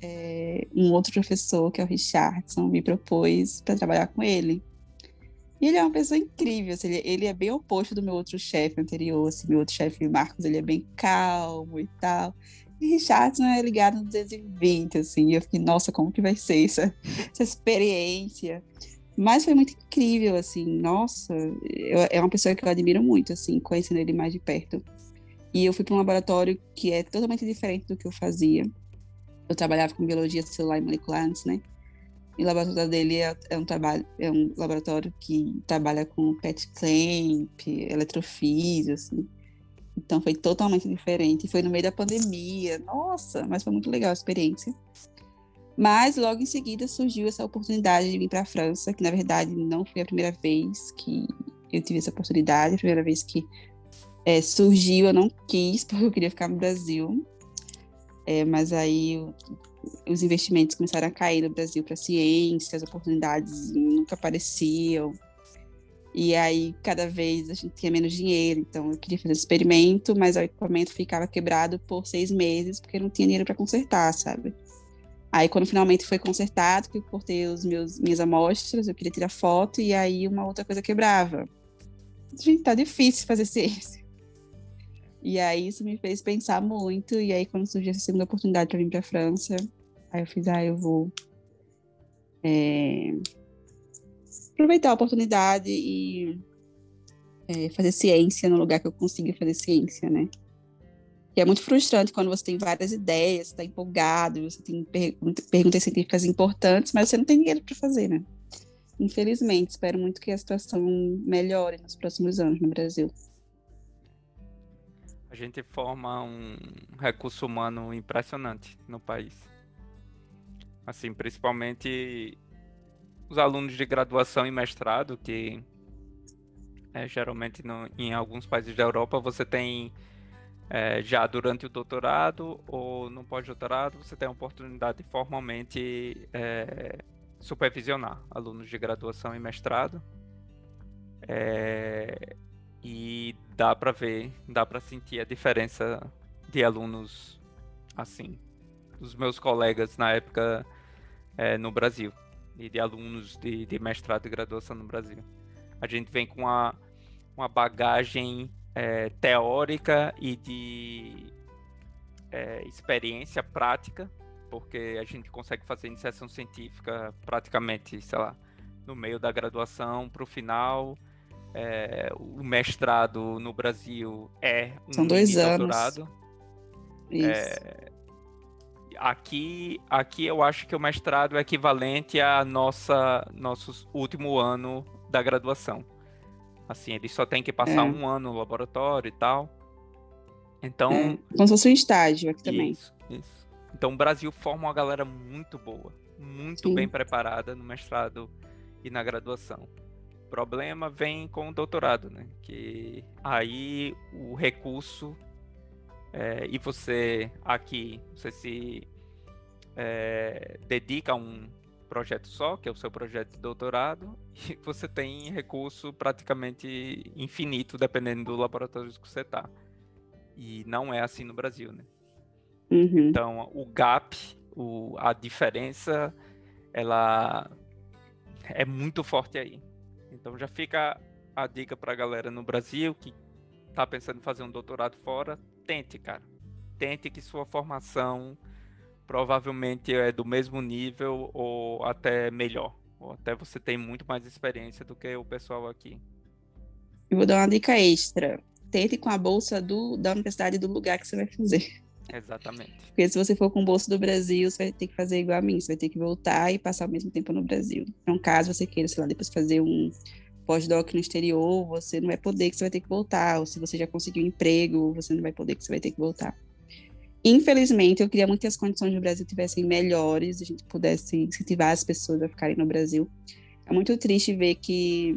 é, um outro professor, que é o Richardson, me propôs para trabalhar com ele. E ele é uma pessoa incrível, assim, ele, ele, é bem oposto do meu outro chefe anterior, assim, meu outro chefe, Marcos, ele é bem calmo e tal. E Richardson é ligado no 220, assim, e eu fiquei, nossa, como que vai ser essa, essa experiência? Mas foi muito incrível, assim, nossa, eu, é uma pessoa que eu admiro muito, assim, conhecendo ele mais de perto. E eu fui para um laboratório que é totalmente diferente do que eu fazia eu trabalhava com biologia celular e molecular antes, né? E o laboratório dele é, é, um trabalho, é um laboratório que trabalha com PET clamp, eletrofísio, assim. Então foi totalmente diferente. Foi no meio da pandemia. Nossa, mas foi muito legal a experiência. Mas logo em seguida surgiu essa oportunidade de vir para a França, que na verdade não foi a primeira vez que eu tive essa oportunidade, a primeira vez que é, surgiu, eu não quis, porque eu queria ficar no Brasil. É, mas aí os investimentos começaram a cair no Brasil para ciência, as oportunidades nunca apareciam. E aí, cada vez a gente tinha menos dinheiro, então eu queria fazer experimento, mas o equipamento ficava quebrado por seis meses, porque não tinha dinheiro para consertar, sabe? Aí, quando finalmente foi consertado, que eu cortei os meus, minhas amostras, eu queria tirar foto, e aí uma outra coisa quebrava. Gente, tá difícil fazer ciência. E aí, isso me fez pensar muito, e aí, quando surgiu essa segunda oportunidade para vir para a França, aí eu fiz, ah, eu vou. É aproveitar a oportunidade e é, fazer ciência no lugar que eu consiga fazer ciência, né? E é muito frustrante quando você tem várias ideias, está empolgado, você tem perguntas científicas importantes, mas você não tem dinheiro para fazer, né? Infelizmente, espero muito que a situação melhore nos próximos anos no Brasil. A gente forma um recurso humano impressionante no país. Assim, principalmente os alunos de graduação e mestrado, que é, geralmente no, em alguns países da Europa você tem é, já durante o doutorado ou no pós-doutorado você tem a oportunidade de formalmente é, supervisionar alunos de graduação e mestrado. É, e dá para ver, dá para sentir a diferença de alunos assim, dos meus colegas na época é, no Brasil e de alunos de, de, mestrado e graduação no Brasil. A gente vem com uma, uma bagagem é, teórica e de é, experiência prática, porque a gente consegue fazer iniciação científica praticamente, sei lá, no meio da graduação para o final. É, o mestrado no Brasil é um São dois doutorado. anos. Isso. É, aqui, aqui eu acho que o mestrado é equivalente a nossa nosso último ano da graduação. Assim, ele só tem que passar é. um ano no laboratório e tal. Então. É, como se fosse um estágio aqui também. Isso, isso. Então o Brasil forma uma galera muito boa, muito Sim. bem preparada no mestrado e na graduação. Problema vem com o doutorado, né? Que aí o recurso é, e você aqui, você se é, dedica a um projeto só, que é o seu projeto de doutorado, e você tem recurso praticamente infinito, dependendo do laboratório que você está. E não é assim no Brasil, né? Uhum. Então, o gap, o, a diferença, ela é muito forte aí. Então, já fica a dica para a galera no Brasil que está pensando em fazer um doutorado fora, tente, cara. Tente que sua formação provavelmente é do mesmo nível ou até melhor. Ou até você tem muito mais experiência do que o pessoal aqui. Eu vou dar uma dica extra. Tente com a bolsa do, da universidade do lugar que você vai fazer. Exatamente. Porque se você for com bolsa do Brasil, você vai ter que fazer igual a mim. Você vai ter que voltar e passar o mesmo tempo no Brasil. Então, caso você queira, sei lá, depois fazer um pós-doc no exterior, você não vai poder, que você vai ter que voltar. Ou se você já conseguiu um emprego, você não vai poder, que você vai ter que voltar. Infelizmente, eu queria muito que as condições no Brasil tivessem melhores, a gente pudesse incentivar as pessoas a ficarem no Brasil. É muito triste ver que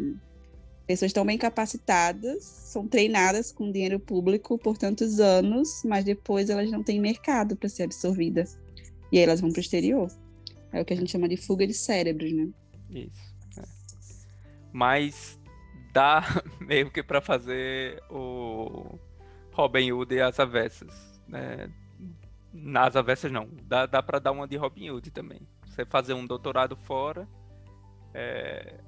pessoas tão bem capacitadas, são treinadas com dinheiro público por tantos anos, mas depois elas não têm mercado para ser absorvida. E aí elas vão para o exterior. É o que a gente chama de fuga de cérebros, né? Isso. É. Mas dá meio que para fazer o Robin Hood e as avessas. Né? Nas avessas não. Dá, dá para dar uma de Robin Hood também. Você fazer um doutorado fora, é,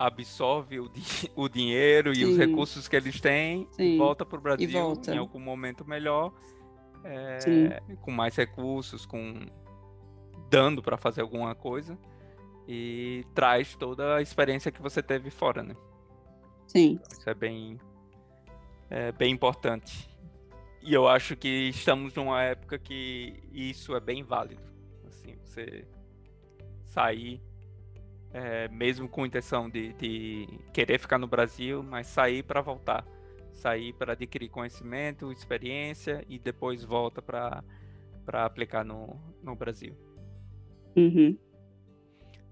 absorve o, di o dinheiro Sim. e os recursos que eles têm, Sim. volta para o Brasil em algum momento melhor, é, com mais recursos, com dando para fazer alguma coisa e traz toda a experiência que você teve fora, né? Sim. Então, isso é bem, é bem importante. E eu acho que estamos numa época que isso é bem válido. Você sair, é, mesmo com intenção de, de querer ficar no Brasil, mas sair para voltar. Sair para adquirir conhecimento, experiência e depois volta para aplicar no, no Brasil. Uhum.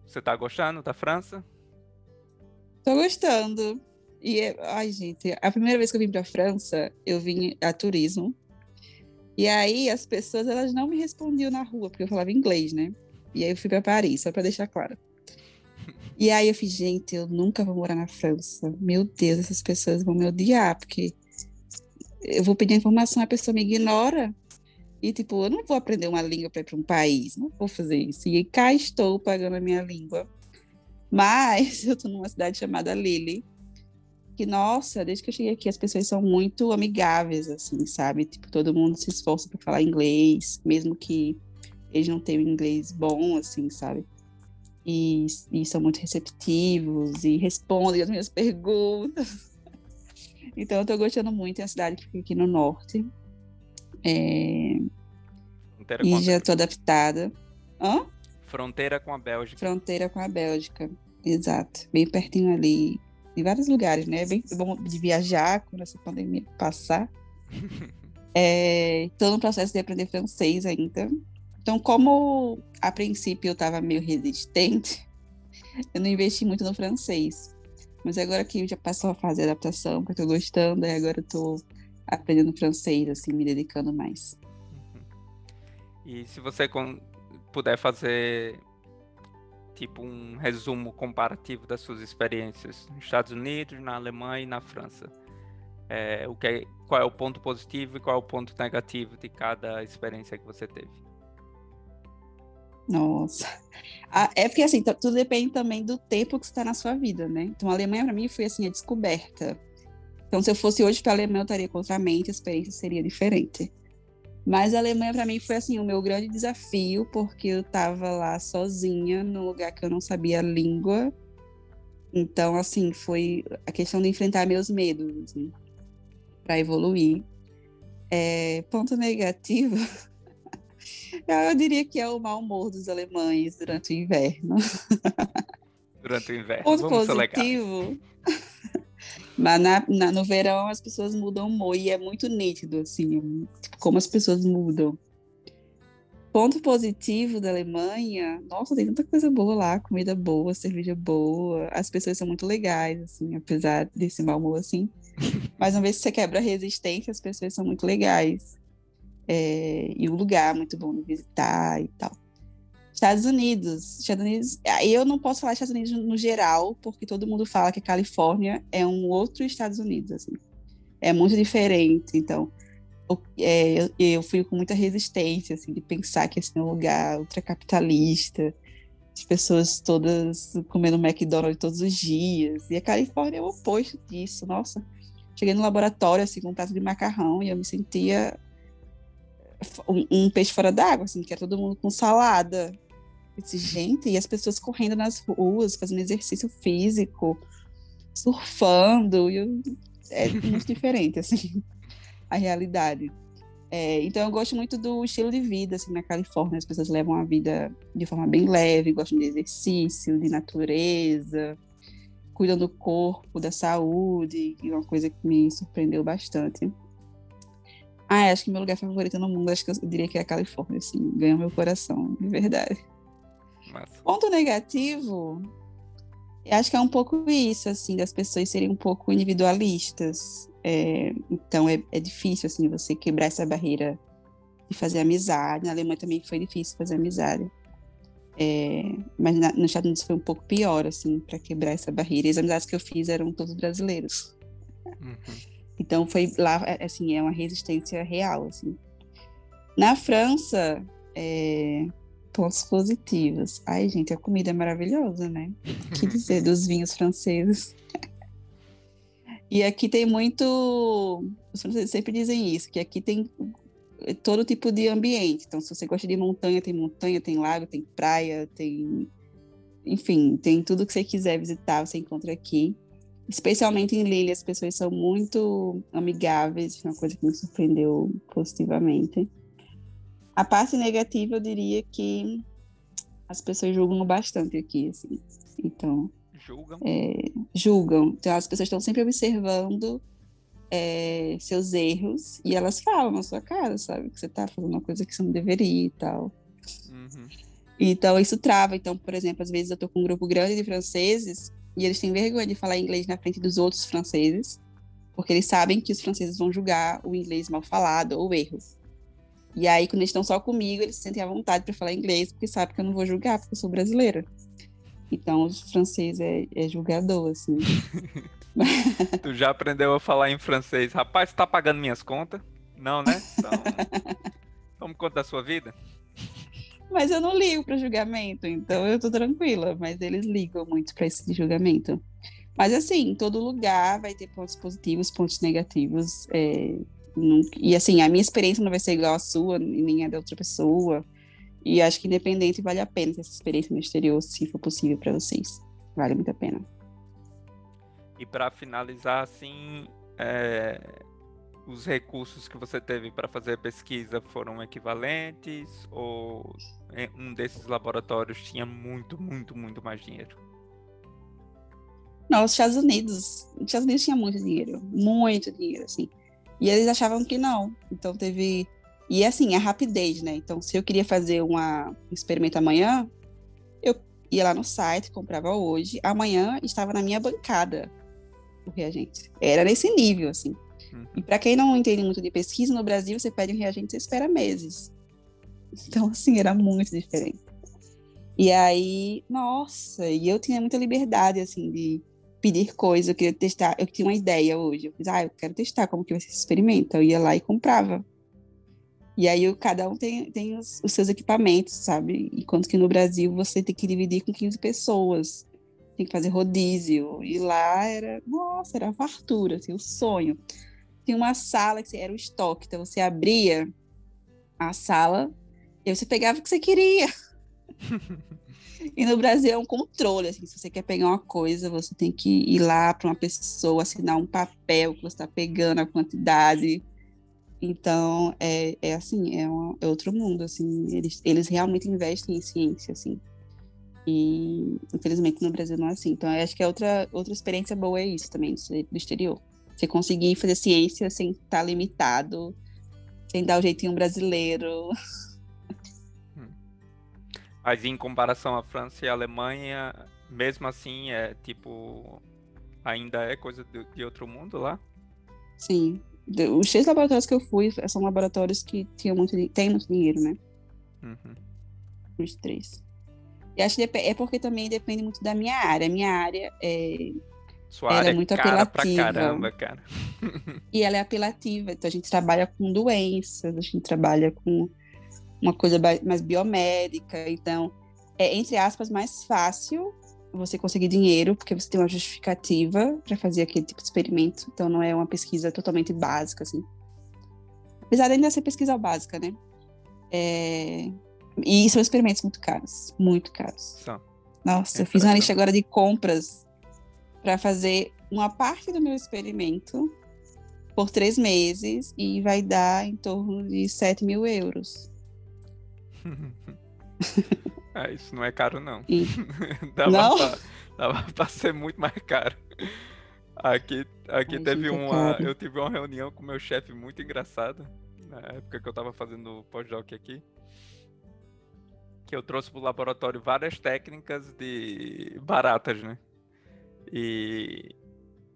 Você tá gostando da França? Tô gostando. E, é, ai, gente, a primeira vez que eu vim pra França, eu vim a turismo. E aí as pessoas, elas não me respondiam na rua, porque eu falava inglês, né? E aí eu fui para Paris, só para deixar claro. E aí eu fiz, gente, eu nunca vou morar na França. Meu Deus, essas pessoas vão me odiar, porque eu vou pedir informação, a pessoa me ignora. E, tipo, eu não vou aprender uma língua para ir para um país, não vou fazer isso. E cá estou pagando a minha língua. Mas eu estou numa cidade chamada Lille, que, nossa, desde que eu cheguei aqui, as pessoas são muito amigáveis, assim, sabe? Tipo, todo mundo se esforça para falar inglês, mesmo que eles não tenham inglês bom, assim, sabe? E, e são muito receptivos e respondem as minhas perguntas. então, eu tô gostando muito. É uma cidade que fica aqui no norte. É... E já tô adaptada. Hã? Fronteira com a Bélgica. Fronteira com a Bélgica, exato. Bem pertinho ali em vários lugares, né? É bem bom de viajar quando essa pandemia passar. Estou é, no processo de aprender francês ainda. Então, como a princípio eu estava meio resistente, eu não investi muito no francês. Mas agora que já passou a fazer adaptação, que eu estou gostando, aí agora eu estou aprendendo francês, assim, me dedicando mais. Uhum. E se você puder fazer tipo um resumo comparativo das suas experiências nos Estados Unidos, na Alemanha e na França. É, o que é, qual é o ponto positivo e qual é o ponto negativo de cada experiência que você teve? Nossa. Ah, é porque assim, tudo depende também do tempo que você está na sua vida, né? Então a Alemanha para mim foi assim a descoberta. Então se eu fosse hoje para a Alemanha eu estaria contra a mente, a experiência seria diferente. Mas a Alemanha para mim foi assim o meu grande desafio, porque eu estava lá sozinha num lugar que eu não sabia a língua. Então assim, foi a questão de enfrentar meus medos assim, para evoluir. É, ponto negativo, eu diria que é o mau humor dos alemães durante o inverno. Durante o inverno. Ponto positivo. Mas na, na, no verão as pessoas mudam o humor e é muito nítido, assim, tipo, como as pessoas mudam. Ponto positivo da Alemanha, nossa, tem tanta coisa boa lá, comida boa, cerveja boa, as pessoas são muito legais, assim, apesar desse mau humor, assim. Mas uma vez que você quebra a resistência, as pessoas são muito legais. É, e o lugar muito bom de visitar e tal. Estados Unidos. Estados Unidos. Eu não posso falar Estados Unidos no geral, porque todo mundo fala que a Califórnia é um outro Estados Unidos. Assim. É muito diferente. Então, é, eu, eu, fui com muita resistência assim, de pensar que esse é um lugar ultracapitalista, as pessoas todas comendo McDonald's todos os dias. E a Califórnia é o oposto disso. Nossa, cheguei no laboratório assim, com um prato de macarrão e eu me sentia um, um peixe fora d'água, assim, que era todo mundo com salada. Esse gente, e as pessoas correndo nas ruas, fazendo exercício físico, surfando, e eu, é muito diferente, assim, a realidade. É, então eu gosto muito do estilo de vida, assim, na Califórnia, as pessoas levam a vida de forma bem leve, gostam de exercício, de natureza, cuidam do corpo, da saúde, e uma coisa que me surpreendeu bastante. Ah, acho que meu lugar favorito no mundo, acho que eu diria que é a Califórnia, assim, ganhou meu coração, de verdade. Ponto negativo, acho que é um pouco isso, assim, das pessoas serem um pouco individualistas. É, então é, é difícil, assim, você quebrar essa barreira de fazer amizade. Na Alemanha também foi difícil fazer amizade. É, mas na, no Estados Unidos foi um pouco pior, assim, para quebrar essa barreira. E as amizades que eu fiz eram todos brasileiros. Uhum. Então foi lá, é, assim, é uma resistência real, assim. Na França, é, pontos positivos. Ai, gente, a comida é maravilhosa, né? que dizer dos vinhos franceses. e aqui tem muito. Os franceses sempre dizem isso, que aqui tem todo tipo de ambiente. Então, se você gosta de montanha, tem montanha, tem lago, tem praia, tem. Enfim, tem tudo que você quiser visitar, você encontra aqui especialmente em Lille, as pessoas são muito amigáveis, uma coisa que me surpreendeu positivamente. A parte negativa, eu diria que As pessoas julgam bastante aqui, assim. Então. Julgam? É, julgam. Então as pessoas estão sempre observando é, seus erros e elas falam na sua cara, sabe? Que você tá fazendo uma coisa que você não deveria e tal. Uhum. Então isso trava. Então, por exemplo, às vezes eu tô com um grupo grande de franceses e eles têm vergonha de falar inglês na frente dos outros franceses, porque eles sabem que os franceses vão julgar o inglês mal falado ou erro. E aí, quando eles estão só comigo, eles se sentem à vontade para falar inglês, porque sabem que eu não vou julgar, porque eu sou brasileira. Então, o francês é, é julgador, assim. tu já aprendeu a falar em francês? Rapaz, tá pagando minhas contas? Não, né? Então, tome conta da sua vida. Mas eu não ligo para julgamento, então eu tô tranquila. Mas eles ligam muito para esse julgamento. Mas assim, em todo lugar vai ter pontos positivos, pontos negativos. É, e assim, a minha experiência não vai ser igual à sua, nem a da outra pessoa. E acho que independente vale a pena essa experiência no exterior, se for possível para vocês. Vale muito a pena. E para finalizar, assim, é, os recursos que você teve para fazer a pesquisa foram equivalentes ou um desses laboratórios tinha muito, muito, muito mais dinheiro? Não, os Estados Unidos, os Estados Unidos tinha muito dinheiro, muito dinheiro, assim. E eles achavam que não. Então teve e assim, a rapidez, né? Então, se eu queria fazer uma, um experimento amanhã, eu ia lá no site, comprava hoje, amanhã estava na minha bancada o reagente. Era nesse nível, assim. Uhum. E para quem não entende muito de pesquisa, no Brasil você pede um reagente você espera meses. Então, assim, era muito diferente. E aí, nossa, e eu tinha muita liberdade, assim, de pedir coisas, eu queria testar, eu tinha uma ideia hoje, eu fiz, ah, eu quero testar como que vai ser esse experimento, eu ia lá e comprava. E aí cada um tem, tem os, os, seus equipamentos, sabe? Enquanto que no Brasil você tem que dividir com 15 pessoas, tem que fazer rodízio. E lá era, nossa, era fartura, assim, o sonho tinha uma sala que era o estoque. Então você abria a sala e você pegava o que você queria. e no Brasil é um controle, assim, se você quer pegar uma coisa, você tem que ir lá para uma pessoa assinar um papel que você está pegando a quantidade. Então é, é assim, é, uma, é outro mundo, assim. Eles, eles realmente investem em ciência, assim. E infelizmente no Brasil não é assim. Então acho que é outra outra experiência boa é isso também do exterior. Você conseguir fazer ciência sem estar limitado, sem dar o jeitinho brasileiro. Mas em comparação à França e à Alemanha, mesmo assim, é tipo. Ainda é coisa de, de outro mundo lá? Sim. Os três laboratórios que eu fui são laboratórios que tinham muito, têm muito dinheiro, né? Uhum. Os três. E acho que é porque também depende muito da minha área. A minha área é sua ela área é muito cara apelativa. pra caramba, cara. E ela é apelativa. Então a gente trabalha com doenças, a gente trabalha com uma coisa mais biomédica. Então, é, entre aspas, mais fácil você conseguir dinheiro, porque você tem uma justificativa para fazer aquele tipo de experimento. Então, não é uma pesquisa totalmente básica, assim. Apesar de ainda ser pesquisa básica, né? É... E são experimentos muito caros, muito caros. Nossa, é eu fiz uma lista agora de compras para fazer uma parte do meu experimento por três meses e vai dar em torno de 7 mil euros. ah, isso não é caro, não. E... dava, não? Pra, dava pra ser muito mais caro. Aqui, aqui Ai, teve uma. É eu tive uma reunião com meu chefe muito engraçada. Na época que eu tava fazendo pós-doc aqui. Que eu trouxe pro laboratório várias técnicas de baratas, né? E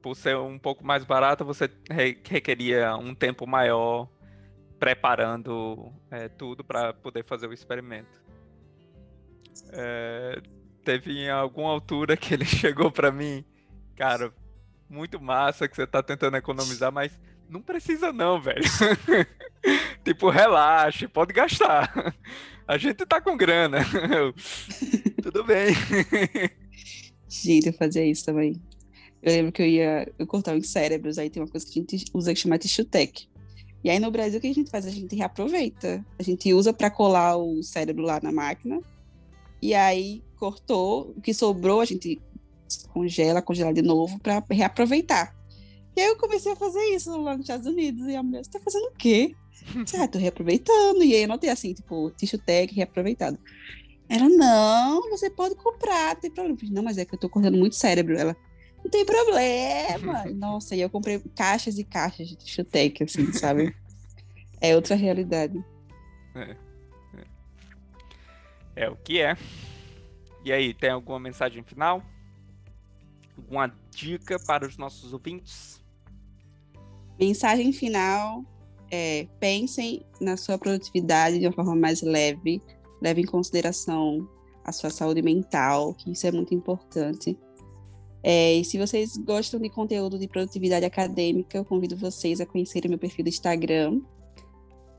por ser um pouco mais barato, você requeria um tempo maior preparando é, tudo para poder fazer o experimento. É, teve em alguma altura que ele chegou para mim, cara, muito massa que você tá tentando economizar, mas não precisa não, velho. tipo, relaxe, pode gastar. A gente tá com grana. Tudo bem. Gente, eu fazia isso também. Eu lembro que eu ia eu cortar os cérebros, aí tem uma coisa que a gente usa que chama tissue tech. E aí no Brasil o que a gente faz? A gente reaproveita. A gente usa para colar o cérebro lá na máquina. E aí cortou, o que sobrou a gente congela, congela de novo para reaproveitar. E aí eu comecei a fazer isso lá nos Estados Unidos. E a mulher, você tá fazendo o quê? ah, tô reaproveitando. E aí eu notei assim, tipo, tissue tech reaproveitado. Ela, não, você pode comprar, não tem problema. não, mas é que eu tô cortando muito cérebro. Ela, não tem problema. Nossa, e eu comprei caixas e caixas de Chutec, assim, sabe? é outra realidade. É. é. é o que é. E aí, tem alguma mensagem final? Alguma dica para os nossos ouvintes? Mensagem final é: pensem na sua produtividade de uma forma mais leve, leve em consideração a sua saúde mental, que isso é muito importante. É, e se vocês gostam de conteúdo de produtividade acadêmica, eu convido vocês a conhecerem meu perfil do Instagram,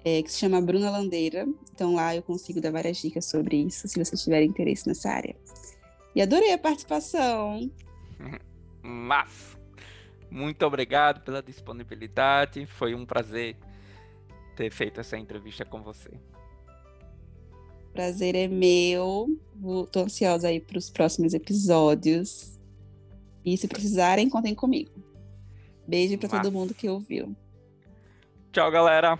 é, que se chama Bruna Landeira. Então lá eu consigo dar várias dicas sobre isso, se vocês tiverem interesse nessa área. E adorei a participação. Mas, muito obrigado pela disponibilidade. Foi um prazer ter feito essa entrevista com você. Prazer é meu. Estou ansiosa aí para os próximos episódios. E se precisarem, contem comigo. Beijo para todo mundo que ouviu. Tchau, galera.